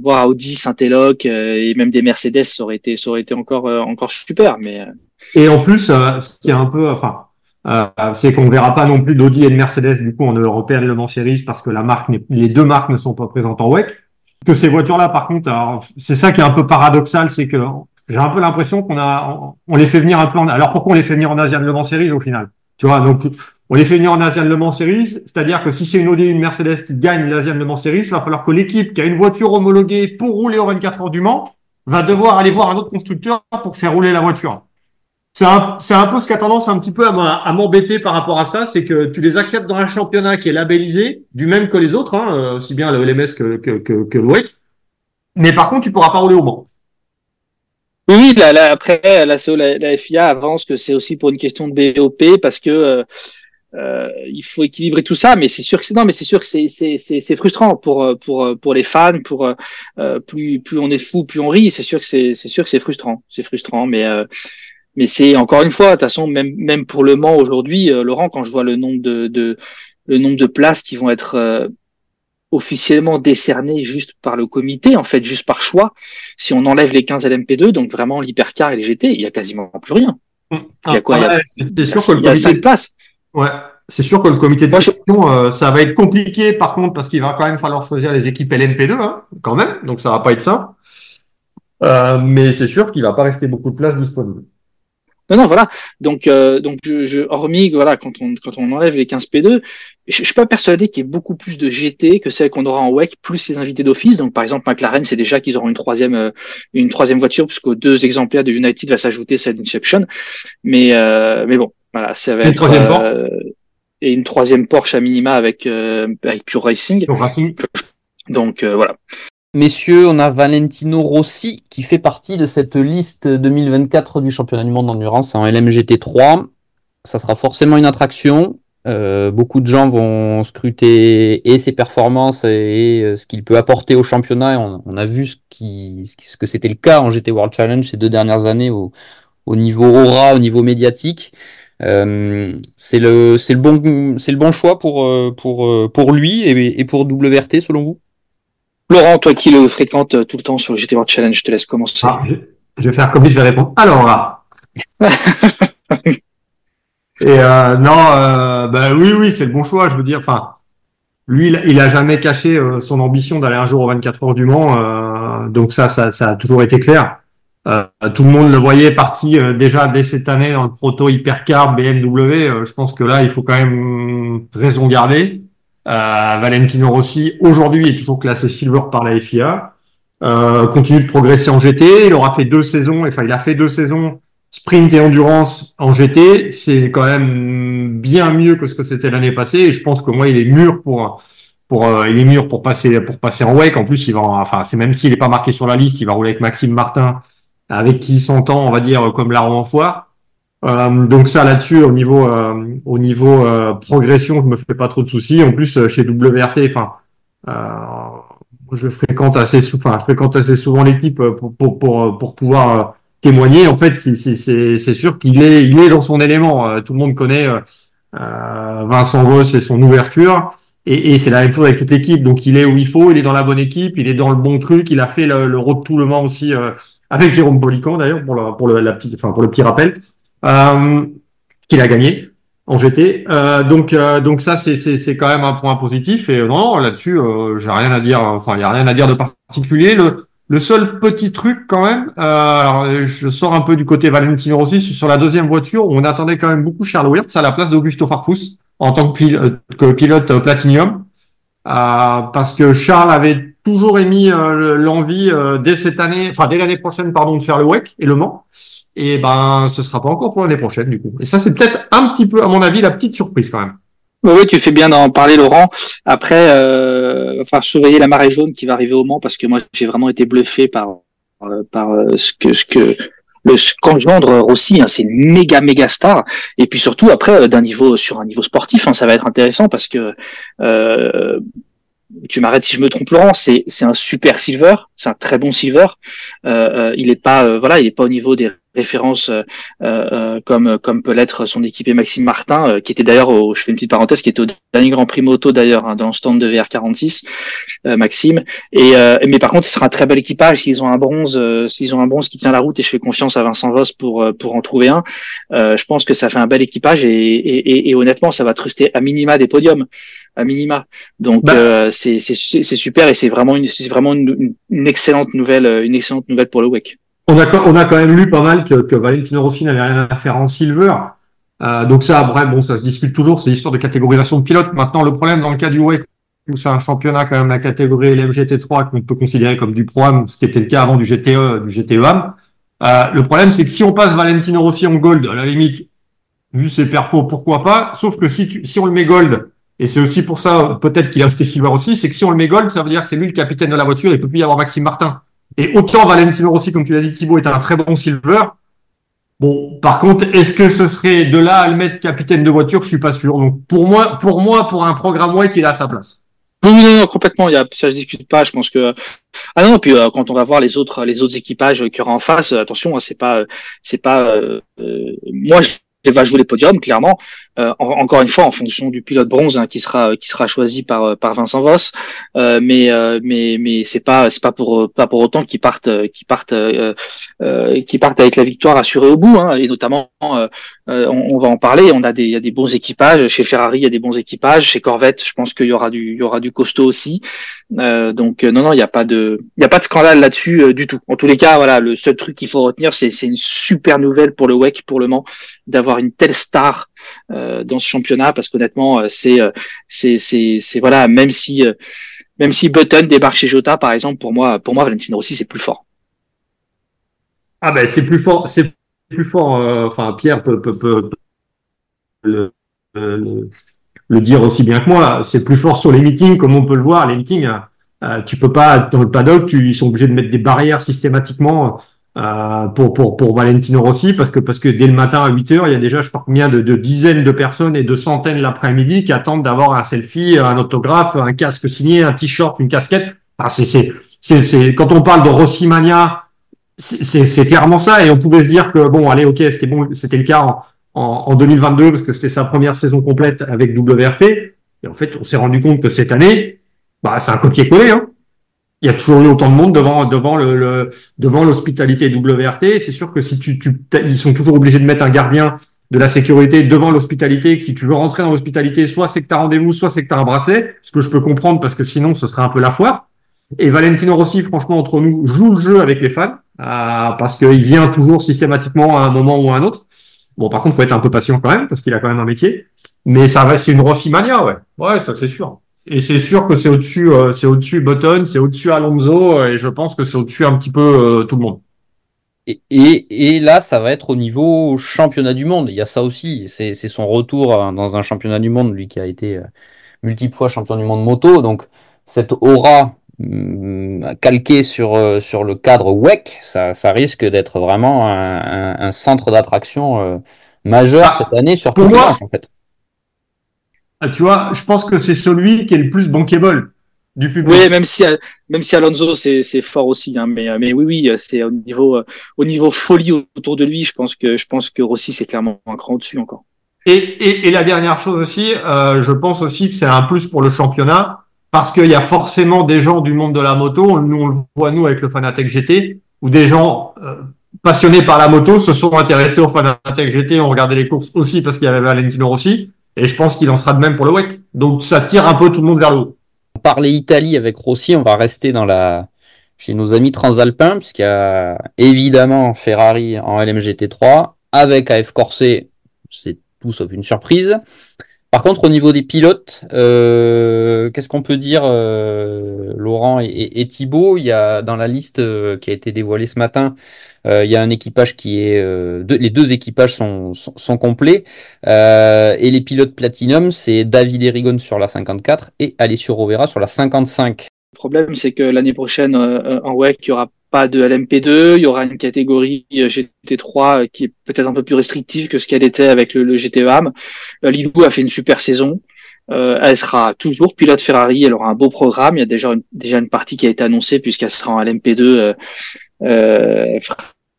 voir Audi, Saint-Éloque et même des Mercedes, ça aurait été, ça aurait été encore, encore super. Mais et en plus, ce qui est un peu, enfin, euh, c'est qu'on verra pas non plus d'Audi et de Mercedes du coup en européenne Le Mans Series parce que la marque les deux marques ne sont pas présentes en WEC. Que ces voitures-là, par contre, c'est ça qui est un peu paradoxal, c'est que j'ai un peu l'impression qu'on a, on les fait venir un peu. En, alors pourquoi on les fait venir en Asian Le Mans Series au final? Tu vois, donc on les fait venir en Asian Le Mans Series, c'est-à-dire que si c'est une Audi et une Mercedes qui gagnent l'Asian Le Mans Series, il va falloir que l'équipe qui a une voiture homologuée pour rouler aux 24 heures du Mans va devoir aller voir un autre constructeur pour faire rouler la voiture c'est un, un peu ce qui a tendance un petit peu à m'embêter par rapport à ça, c'est que tu les acceptes dans un championnat qui est labellisé, du même que les autres, hein, euh, aussi bien le LMS que, que, que, que le WEC, mais par contre, tu pourras pas rouler au Mans. Oui, là, là, après, la, la, la, FIA avance que c'est aussi pour une question de BOP parce que euh, euh, il faut équilibrer tout ça, mais c'est sûr que c'est non, mais c'est sûr que c'est frustrant pour pour pour les fans, pour euh, plus plus on est fou, plus on rit. C'est sûr que c'est c'est sûr que c'est frustrant, c'est frustrant, mais euh, mais c'est encore une fois, de toute façon, même même pour le Mans aujourd'hui, euh, Laurent, quand je vois le nombre de, de le nombre de places qui vont être euh, officiellement décerné juste par le comité, en fait, juste par choix. Si on enlève les 15 LMP2, donc vraiment l'hypercar et les GT, il y a quasiment plus rien. Il y a quoi Il y a, sûr que le comité... places. Ouais, c'est sûr que le comité de sélection, euh, ça va être compliqué par contre parce qu'il va quand même falloir choisir les équipes LMP2, hein, quand même. Donc ça va pas être ça. Euh, mais c'est sûr qu'il va pas rester beaucoup de place disponible. Non, non, voilà. Donc, euh, donc je, je, hormis voilà, quand on quand on enlève les 15 P2, je, je suis pas persuadé qu'il y ait beaucoup plus de GT que celles qu'on aura en WEC, plus les invités d'office. Donc, par exemple, McLaren, c'est déjà qu'ils auront une troisième euh, une troisième voiture, puisqu'aux deux exemplaires de United va s'ajouter celle d'Inception. Mais euh, mais bon, voilà, ça va être euh, et une troisième Porsche à minima avec avec Pure Racing. Donc voilà. Messieurs, on a Valentino Rossi qui fait partie de cette liste 2024 du championnat du monde d'endurance en LMGT3. Ça sera forcément une attraction. Euh, beaucoup de gens vont scruter et ses performances et, euh, ce qu'il peut apporter au championnat. On, a vu ce, que c'était le cas en GT World Challenge ces deux dernières années au, niveau aura, au niveau médiatique. Euh, c'est le, bon, choix pour, lui et pour WRT selon vous? Laurent, toi qui le fréquentes euh, tout le temps sur le GT World Challenge, je te laisse commencer. Ah, je vais faire comme lui, je vais répondre. Alors là. Et euh, non, euh, bah oui, oui, c'est le bon choix. Je veux dire, enfin, lui, il, a jamais caché euh, son ambition d'aller un jour aux 24 heures du Mans. Euh, donc ça, ça, ça, a toujours été clair. tout le monde le voyait parti déjà dès cette année dans le proto hypercar BMW. je pense que là, il faut quand même raison garder. Euh, Valentino Rossi aujourd'hui est toujours classé silver par la FIA. Euh, continue de progresser en GT. Il aura fait deux saisons, enfin il a fait deux saisons sprint et endurance en GT. C'est quand même bien mieux que ce que c'était l'année passée. Et je pense que moi il est mûr pour pour euh, il est mûr pour passer pour passer en WEC. En plus il va enfin c'est même s'il est pas marqué sur la liste, il va rouler avec Maxime Martin avec qui il s'entend on va dire comme l'arme en foire. Euh, donc ça là-dessus au niveau euh, au niveau euh, progression je me fais pas trop de soucis. En plus chez WRT enfin je fréquente assez souvent je fréquente assez souvent l'équipe pour, pour, pour, pour pouvoir témoigner. En fait c'est sûr qu'il est il est dans son élément. Tout le monde connaît Vincent Voss et son ouverture. Et, et c'est la même chose avec toute l'équipe. Donc il est où il faut il est dans la bonne équipe il est dans le bon truc il a fait le, le road tout le Mans aussi avec Jérôme Polican d'ailleurs pour le pour le la petite enfin pour le petit rappel. euh, qu'il a gagné en GT. Euh, donc, euh, donc ça, c'est, c'est, c'est quand même un point positif. Et non, là-dessus, euh, j'ai rien à dire. Enfin, il y a rien à dire de particulier. Le, le seul petit truc quand même, euh, alors, je sors un peu du côté Valentino Rossi sur la deuxième voiture. On attendait quand même beaucoup Charles Wirtz à la place d'Augusto Farfus en tant que, que pilote Platinum, parce que Charles avait toujours émis l'envie dès cette année, enfin dès l'année prochaine, pardon, de faire le WEC et le Mans et ben ce sera pas encore pour l'année prochaine du coup. Et ça c'est peut-être un petit peu à mon avis la petite surprise quand même. Oui, tu fais bien d'en parler, Laurent. Après, euh, enfin, surveiller la marée jaune qui va arriver au Mans parce que moi, j'ai vraiment été bluffé par par euh, ce que ce que le qu'engendre Rossi. Hein, c'est une méga méga star. Et puis surtout après, euh, d'un niveau sur un niveau sportif, hein, ça va être intéressant parce que euh, tu m'arrêtes si je me trompe Laurent, c'est c'est un super silver, c'est un très bon silver. Euh, il est pas voilà, il est pas au niveau des référence euh, euh, comme comme peut l'être son équipé Maxime Martin, euh, qui était d'ailleurs, je fais une petite parenthèse, qui était au dernier Grand Prix moto d'ailleurs hein, dans le stand de VR46, Maxime. Et mais par contre, ce sera un très bel équipage s'ils ont un bronze, s'ils ont un bronze qui tient la route. Et je fais confiance à Vincent Voss pour pour en trouver un. je pense que ça fait un bel équipage et, et, et, honnêtement, ça va truster à minima des podiums à minima. Donc bah. c'est c'est super et c'est vraiment une c'est vraiment une, une, excellente nouvelle une excellente nouvelle pour le WEC. On a, on a quand même lu pas mal que, que Valentino Rossi n'avait rien à faire en silver. Euh, donc ça, après, bon, ça se discute toujours, c'est l'histoire de catégorisation de pilotes. Maintenant, le problème dans le cas du WEC, où c'est un championnat quand même la catégorie LMGT3 qu'on peut considérer comme du pro ce qui était le cas avant du GTE, du GTEAM. Euh, le problème, c'est que si on passe Valentino Rossi en gold, à la limite, vu ses perfos, pourquoi pas? Sauf que si, tu, si on le met gold, et c'est aussi pour ça peut-être qu'il a resté silver aussi, c'est que si on le met gold, ça veut dire que c'est lui le capitaine de la voiture, il peut plus y avoir Maxime Martin. Et autant Valentino Rossi, comme tu l'as dit, Thibaut, est un très bon silver. Bon, par contre, est-ce que ce serait de là à le mettre capitaine de voiture? Je suis pas sûr. Donc, pour moi, pour moi, pour un programme web, il a sa place. Oui, non, non, complètement. Il y a, ça se discute pas. Je pense que ah non. Puis euh, quand on va voir les autres, les autres équipages qu'il y aura en face, attention, hein, c'est pas, c'est pas. Euh, euh, moi, je vais jouer les podiums, clairement. Euh, encore une fois en fonction du pilote bronze hein, qui sera qui sera choisi par euh, par Vincent Voss. Euh, mais euh, mais mais c'est pas c'est pas pour pas pour autant qu'ils partent qu'ils partent euh, partent avec la victoire assurée au bout hein, et notamment on, on, va en parler. On a des il y a des bons équipages. Chez Ferrari il y a des bons équipages. Chez Corvette je pense qu'il y aura du il y aura du costaud aussi. Donc non non il n'y a pas de il y a pas de scandale là-dessus du tout. En tous les cas voilà le seul truc qu'il faut retenir c'est c'est une super nouvelle pour le WEC pour le Mans d'avoir une telle star euh, dans ce championnat parce qu'honnêtement, euh, c'est euh, c'est voilà, même si même si Button débarque chez Jota par exemple, pour moi pour moi Valentino Rossi c'est plus fort. Ah ben c'est plus fort, c'est plus fort. enfin Pierre peut, peut, le, dire aussi bien que moi. C'est plus fort sur les meetings, comme on peut le voir. Les meetings, euh, tu peux pas dans le paddock, tu, ils sont obligés de mettre des barrières systématiquement euh, pour, pour, pour Valentino Rossi, parce que, parce que dès le matin à 8 heures, il y a déjà, je sais pas combien de, de dizaines de personnes et de centaines l'après-midi qui attendent d'avoir un selfie, un autographe, un casque signé, un t-shirt, une casquette. Enfin, c'est, c'est, c'est, c'est, quand on parle de Rossi Mania, c'est, c'est clairement ça. Et on pouvait se dire que bon, allez, ok, c'était bon, c'était le cas en, en, en 2022 parce que c'était sa première saison complète avec WRT. Et en fait, on s'est rendu compte que cette année, bah, c'est un copier-coller. Hein il y a toujours eu autant de monde devant devant le, devant l'hospitalité WRT. C'est sûr que si tu, tu ils sont toujours obligés de mettre un gardien de la sécurité devant l'hospitalité. Que si tu veux rentrer dans l'hospitalité, soit c'est que tu as rendez-vous, soit c'est que tu as un bracelet. Ce que je peux comprendre parce que sinon ce serait un peu la foire. Et Valentino Rossi, franchement, entre nous, joue le jeu avec les fans euh, parce qu'il vient toujours systématiquement à un moment ou à un autre. Bon, par contre, faut être un peu patient quand même parce qu'il a quand même un métier. Mais ça c'est une Rossi mania, ouais. Ouais, ça c'est sûr. Et c'est sûr que c'est au-dessus, euh, c'est au-dessus Button, c'est au-dessus Alonso, euh, et je pense que c'est au-dessus un petit peu euh, tout le monde. Et, et, et, là, ça va être au niveau championnat du monde. Il y a ça aussi. C'est son retour dans un championnat du monde, lui qui a été multiple fois champion du monde moto. Donc, cette aura hum, calquée sur, sur le cadre WEC, ça, ça risque d'être vraiment un, un, centre d'attraction majeur ah, cette année sur tout le en fait. Ah, tu vois, je pense que c'est celui qui est le plus bankable du public. Oui, même si même si Alonso c'est fort aussi, hein, mais mais oui oui c'est au niveau au niveau folie autour de lui, je pense que je pense que Rossi c'est clairement un cran dessus encore. Et, et, et la dernière chose aussi, euh, je pense aussi que c'est un plus pour le championnat parce qu'il y a forcément des gens du monde de la moto, nous on le voit nous avec le Fanatec GT, où des gens euh, passionnés par la moto se sont intéressés au Fanatec GT, ont regardé les courses aussi parce qu'il y avait Valentino Rossi. Et je pense qu'il en sera de même pour le WEC. Donc ça tire un peu tout le monde vers le haut. On parlait Italie avec Rossi, on va rester dans la chez nos amis transalpins, puisqu'il y a évidemment Ferrari en LMGT3, avec AF Corset, c'est tout sauf une surprise. Par contre, au niveau des pilotes, euh, qu'est-ce qu'on peut dire, euh, Laurent et, et, Thibaut? Il y a dans la liste euh, qui a été dévoilée ce matin, il y a un équipage qui est, les deux équipages sont, sont, complets et les pilotes platinum, c'est David Erigon sur la 54 et Alessio Rovera sur la 55. Le problème, c'est que l'année prochaine en WEC, il y aura pas de LMP2, il y aura une catégorie euh, GT3 euh, qui est peut-être un peu plus restrictive que ce qu'elle était avec le, le GTEAM. Euh, Lilou a fait une super saison. elle sera toujours pilote Ferrari, elle aura un beau programme. Il y a déjà une, déjà une partie qui a été annoncée puisqu'elle sera en LMP2 euh,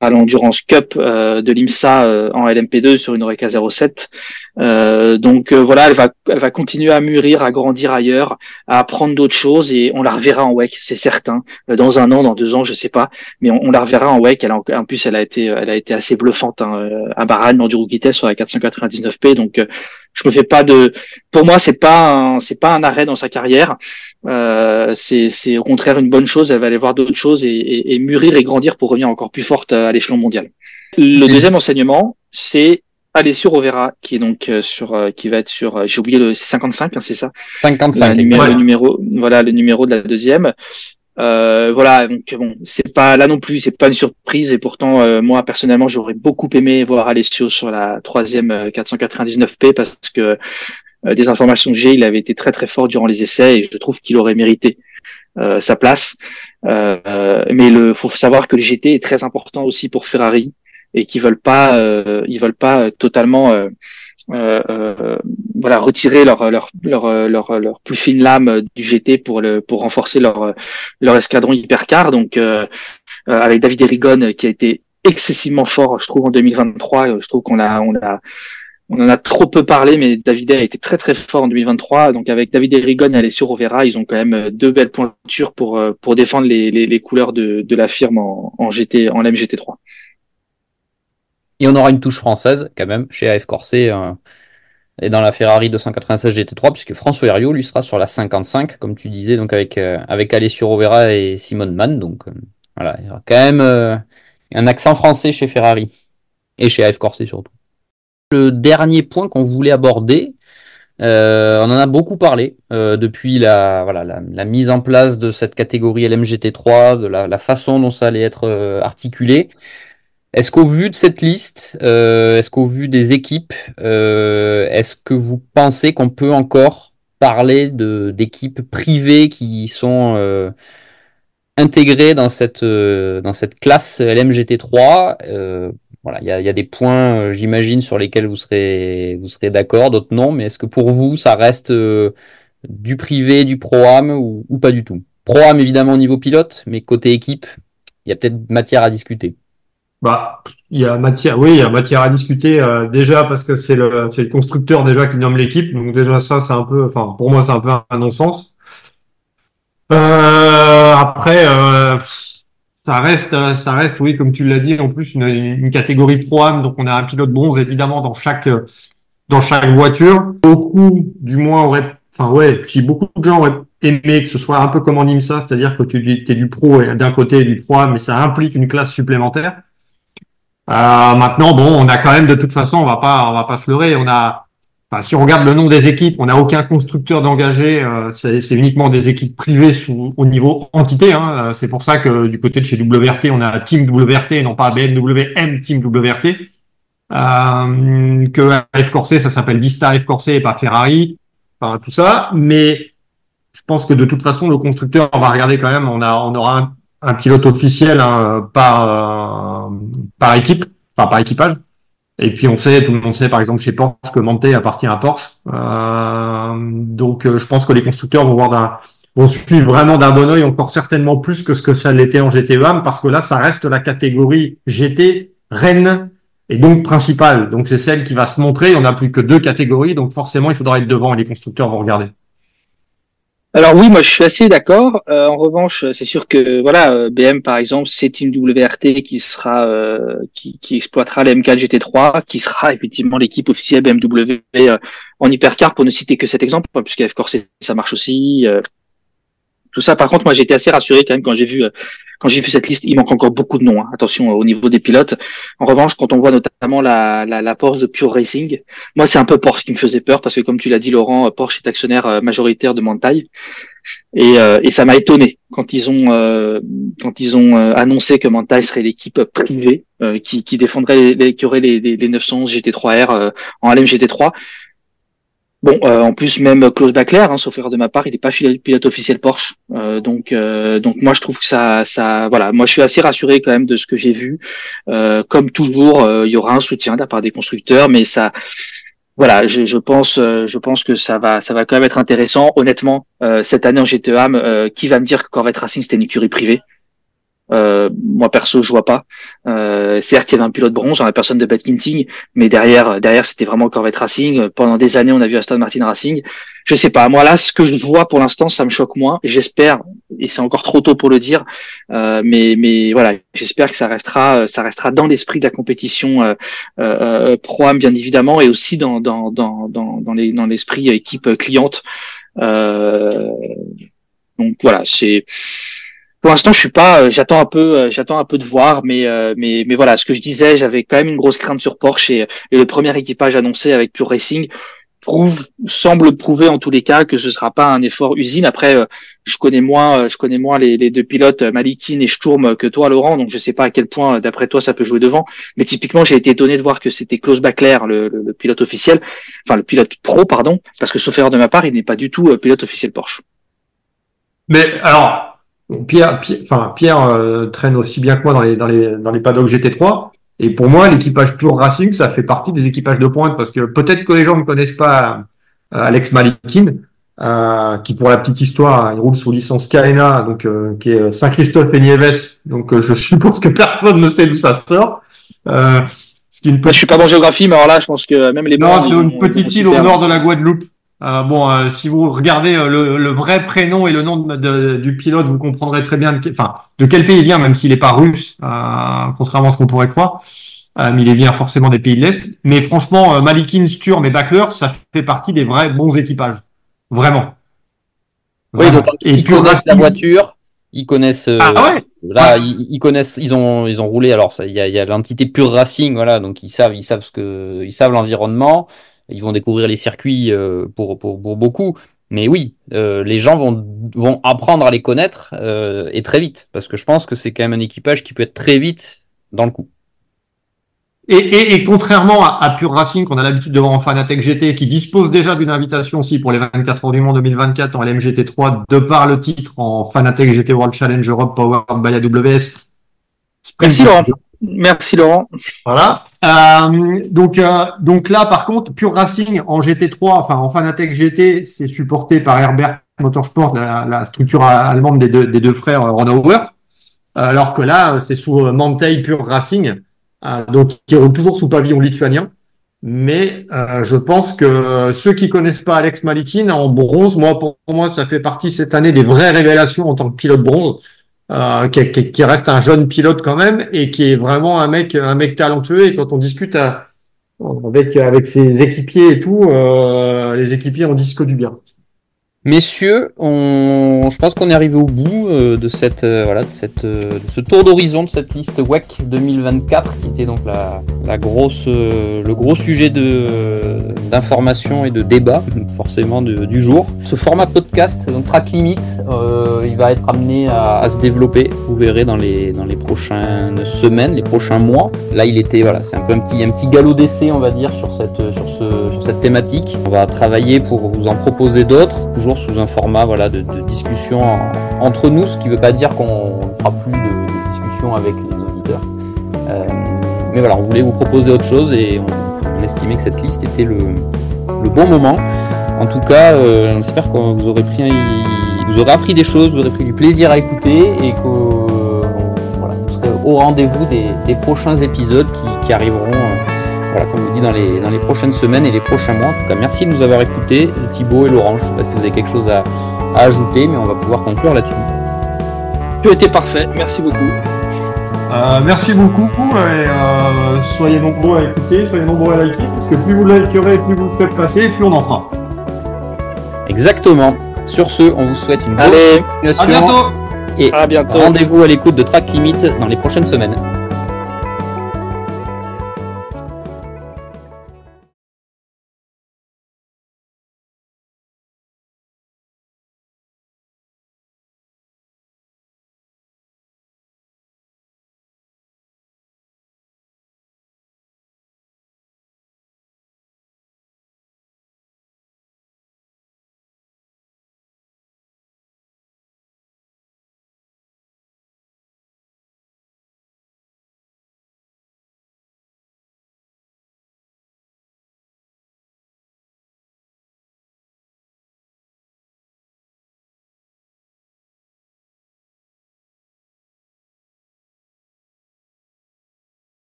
à l'Endurance Cup euh, de l'IMSA euh, en LMP2 sur une Oreca 07. Euh, donc voilà, elle va, elle va continuer à mûrir, à grandir ailleurs, à apprendre d'autres choses et on la reverra en WEC, c'est certain. dans un an, dans deux ans, je sais pas, mais on, la reverra en WEC. Elle a, en plus, elle a été, elle a été assez bluffante hein, à Bahrain, l'Enduro Vitesse sur la 499p. Donc je me fais pas de, pour moi, c'est pas, c'est pas un arrêt dans sa carrière. Euh, c'est au contraire une bonne chose. Elle va aller voir d'autres choses et, et, mûrir et grandir pour revenir encore plus forte à l'échelon mondial. Le deuxième enseignement, c'est Alessio Rovera, qui est donc euh, sur, euh, qui va être sur, j'ai oublié le 55, hein, c'est ça? 55. Le numéro, le numéro, voilà, le numéro de la deuxième. Euh, voilà, donc bon, c'est pas là non plus, c'est pas une surprise et pourtant moi personnellement j'aurais beaucoup aimé voir Alessio sur la troisième 499p parce que euh, des informations que j'ai, il avait été très très fort durant les essais et je trouve qu'il aurait mérité sa place. mais il faut savoir que le GT est très important aussi pour Ferrari et qu'ils veulent pas, ils veulent pas totalement voilà retirer leur leur, leur leur leur plus fine lame du GT pour le pour renforcer leur leur escadron hypercar donc avec David Erigon qui a été excessivement fort je trouve en 2023 je trouve qu'on a on a on en a trop peu parlé, mais David a été très très fort en 2023. Donc avec David Erigon et Alessio Rovera, ils ont quand même euh, deux belles pointures pour euh, pour défendre les, les, les couleurs de, de la firme en, en GT en MGT3. Et on aura une touche française quand même chez AF Corset euh, et dans la Ferrari 296 GT3 puisque François Herriot lui sera sur la 55 comme tu disais donc avec avec Alessio Rovera et Simone Mann donc voilà il y aura quand même un accent français chez Ferrari et chez AF Corset surtout le dernier point qu'on voulait aborder. Euh, on en a beaucoup parlé euh, depuis la, voilà, la, mise en place de cette catégorie LMGT3, de la, façon dont ça allait être euh, articulé. Est-ce qu'au vu de cette liste, est-ce qu'au vu des équipes, est-ce que vous pensez qu'on peut encore parler de d'équipes privées qui sont intégrées dans cette dans cette classe LMGT3 voilà, il y a, des points, euh, j'imagine, sur lesquels vous serez, vous serez d'accord, d'autres non, mais est-ce que pour vous, ça reste euh, du privé, du pro-am ou, pas du tout? Pro-am, évidemment, au niveau pilote, mais côté équipe, il y a peut-être matière à discuter. Bah, il y a matière, oui, il y a matière à discuter euh, déjà parce que c'est le, c'est le constructeur déjà qui nomme l'équipe, donc déjà ça, c'est un peu, enfin, pour moi, c'est un peu un non-sens. après, ça reste, euh, ça reste, oui, comme tu l'as dit, en plus une, une catégorie pro donc on a un pilote bronze évidemment dans chaque dans chaque voiture. Beaucoup, du moins, auraient, enfin ouais, si beaucoup de gens auraient aimé que ce soit un peu comme en IMSA, c'est-à-dire que tu es du pro et d'un côté du pro mais ça implique une classe supplémentaire. Euh, maintenant, bon, on a quand même de toute façon, on va pas, on va pas se leurrer, on a si on regarde le nom des équipes, on n'a aucun constructeur d'engagé. Euh, c'est uniquement des équipes privées sous, au niveau entité. Hein. Euh, c'est pour ça que du côté de chez WRT, on a Team WRT et non pas BMW M Team WRT. Euh, que F Corset, ça s'appelle Vista F Corset et pas Ferrari. Enfin, tout ça. Mais je pense que de toute façon, le constructeur, on va regarder quand même. On a, on aura un, pilote officiel hein, par par équipe, enfin par équipage. Et puis on sait, tout le monde sait par exemple chez Porsche que Manté appartient à Porsche. Euh, donc euh, je pense que les constructeurs vont voir vont suivre vraiment d'un bon oeil encore certainement plus que ce que ça l'était en GT1 parce que là ça reste la catégorie GT reine et donc principale. Donc c'est celle qui va se montrer. On n'a plus que deux catégories, donc forcément il faudra être devant et les constructeurs vont regarder. Alors oui, moi je suis assez d'accord. Euh, en revanche, c'est sûr que voilà, euh, BM par exemple, c'est une WRT qui sera euh, qui, qui, exploitera la M4 GT3, qui sera effectivement l'équipe officielle BMW en hypercar pour ne citer que cet exemple, puisque F Corset ça marche aussi, tout ça. Par contre, moi, j'étais assez rassuré quand même quand j'ai vu euh, quand j'ai vu cette liste. Il manque encore beaucoup de noms. Hein. Attention euh, au niveau des pilotes. En revanche, quand on voit notamment la, la, la Porsche de Pure Racing, moi, c'est un peu Porsche qui me faisait peur parce que, comme tu l'as dit, Laurent, Porsche est actionnaire majoritaire de Mantaille. Et, euh, et ça m'a étonné quand ils ont quand ils ont annoncé que Mantaille serait l'équipe privée qui, qui défendrait les, qui aurait les, les, les 911 GT3R en LM GT3. Bon, euh, en plus même Klaus Bachler, hein, sauf erreur de ma part, il n'est pas pilote officiel Porsche. Euh, donc, euh, donc moi je trouve que ça, ça, voilà, moi je suis assez rassuré quand même de ce que j'ai vu. comme toujours, il y aura un soutien de la part des constructeurs, mais ça, voilà, je, je pense, je pense que ça va, ça va quand même être intéressant. Honnêtement, cette année en GTEAM, qui va me dire que Corvette Racing c'était une écurie privée? Euh, moi perso, je vois pas. Euh, certes, il y avait un pilote bronze en la personne de Beth Kinting, mais derrière, derrière, c'était vraiment Corvette Racing. Pendant des années, on a vu Aston Martin Racing. Je sais pas. Moi là, ce que je vois pour l'instant, ça me choque moins. J'espère, et c'est encore trop tôt pour le dire, euh, mais mais voilà, j'espère que ça restera, ça restera dans l'esprit de la compétition euh, euh, pro bien évidemment, et aussi dans dans dans dans dans les dans l'esprit équipe cliente. Euh, donc voilà, c'est pour l'instant, je suis pas. Euh, j'attends un peu. Euh, j'attends un peu de voir, mais euh, mais mais voilà. Ce que je disais, j'avais quand même une grosse crainte sur Porsche et, le premier équipage annoncé avec Pure Racing prouve semble prouver en tous les cas que ce sera pas un effort usine. Après, je connais moins. Je connais moins les, deux pilotes Malikin et Sturm que toi, Laurent. Donc je sais pas à quel point, d'après toi, ça peut jouer devant. Mais typiquement, j'ai été étonné de voir que c'était Klaus Bachler, le, le, pilote officiel, enfin le pilote pro, pardon, parce que sauf erreur de ma part, il n'est pas du tout pilote officiel Porsche. Mais alors, Pierre, enfin Pierre euh, traîne aussi bien que moi dans les dans les dans les paddocks GT3. Et pour moi, l'équipage Pure Racing, ça fait partie des équipages de pointe parce que peut-être que les gens ne connaissent pas euh, Alex Malikin, euh, qui pour la petite histoire, il roule sous licence KNA, donc euh, qui est Saint-Christophe et Nieves. Donc je suppose que personne ne sait d'où ça sort. ce qui une Je suis pas bon en géographie, mais alors là, je pense que même les non, c'est une petite île au nord de la Guadeloupe. Euh, bon, euh, si vous regardez euh, le, vrai prénom et le nom du pilote, vous comprendrez très bien de, enfin, de quel pays il vient, même s'il n'est pas russe, contrairement à ce qu'on pourrait croire. mais il vient forcément des pays de l'Est. Mais franchement, Malikin, Sturm et Backler, ça fait partie des vrais bons équipages. Vraiment. Oui, donc ils connaissent la voiture, ils connaissent. ah ouais. Là, Ils, connaissent, ils ont, ils ont roulé. Alors, il y a, y a l'entité Pure Racing, voilà, donc ils savent, ils savent ce que, ils savent l'environnement ils vont découvrir les circuits euh, pour, pour, pour, beaucoup. Mais oui, euh, les gens vont, vont apprendre à les connaître euh, et très vite, parce que je pense que c'est quand même un équipage qui peut être très vite dans le coup. Et, et, et contrairement à, à, Pure Racing qu'on a l'habitude de voir en Fanatec GT, qui dispose déjà d'une invitation aussi pour les 24 heures du monde 2024 en LMGT3, de par le titre en Fanatec GT World Challenge Europe Powered by AWS. Merci Laurent. Merci Laurent. Voilà. Euh, donc euh, donc là par contre Pure Racing en GT3, enfin en Fanatec GT, c'est supporté par Herbert Motorsport, la, structure allemande des deux, des deux frères Ronauer. Alors que là c'est sous Mantei Pure Racing, euh, donc qui roule toujours sous pavillon lituanien. Mais euh, je pense que ceux qui connaissent pas Alex Malikin en bronze, moi pour moi ça fait partie cette année des vraies révélations en tant que pilote bronze euh, qui, reste un jeune pilote quand même et qui est vraiment un mec, un mec talentueux. Et quand on discute avec avec ses équipiers et tout, euh, les équipiers en disent que du bien. Messieurs, je pense qu'on est arrivé au bout euh, de cette euh, voilà de cette euh, de ce tour d'horizon de cette liste WEC 2024 qui était donc la, la grosse le gros sujet de d'information et de débat forcément du jour. Ce format podcast donc track limit, il va être amené à, à, se développer. Vous verrez dans les dans les prochaines semaines, les prochains mois. Là, il était voilà, c'est un peu un petit un petit galop d'essai on va dire sur cette sur ce sur cette thématique. On va travailler pour vous en proposer d'autres toujours sous un format voilà, de, discussion entre nous, ce qui ne veut pas dire qu'on ne fera plus de, discussion avec les auditeurs. Euh, mais voilà, on voulait vous proposer autre chose et on, estimait que cette liste était le, bon moment. En tout cas, euh, j'espère que vous aurez pris, vous aurez appris des choses, vous aurez pris du plaisir à écouter et que serez au rendez-vous des, prochains épisodes qui, arriveront. Voilà, comme vous dit, dans les, dans les prochaines semaines et les prochains mois. En tout cas, merci de nous avoir écoutés, Thibaut et Laurent. Je ne sais pas si vous avez quelque chose à, ajouter, mais on va pouvoir conclure là-dessus. Tu été parfait, merci beaucoup. Euh, merci beaucoup et euh, soyez nombreux à écouter, soyez nombreux à liker, parce que plus vous likerez, plus vous le faites passer, plus on en fera. Exactement. Sur ce, on vous souhaite une bonne continuation. À bientôt Et rendez-vous à l'écoute de Track Limit dans les prochaines semaines.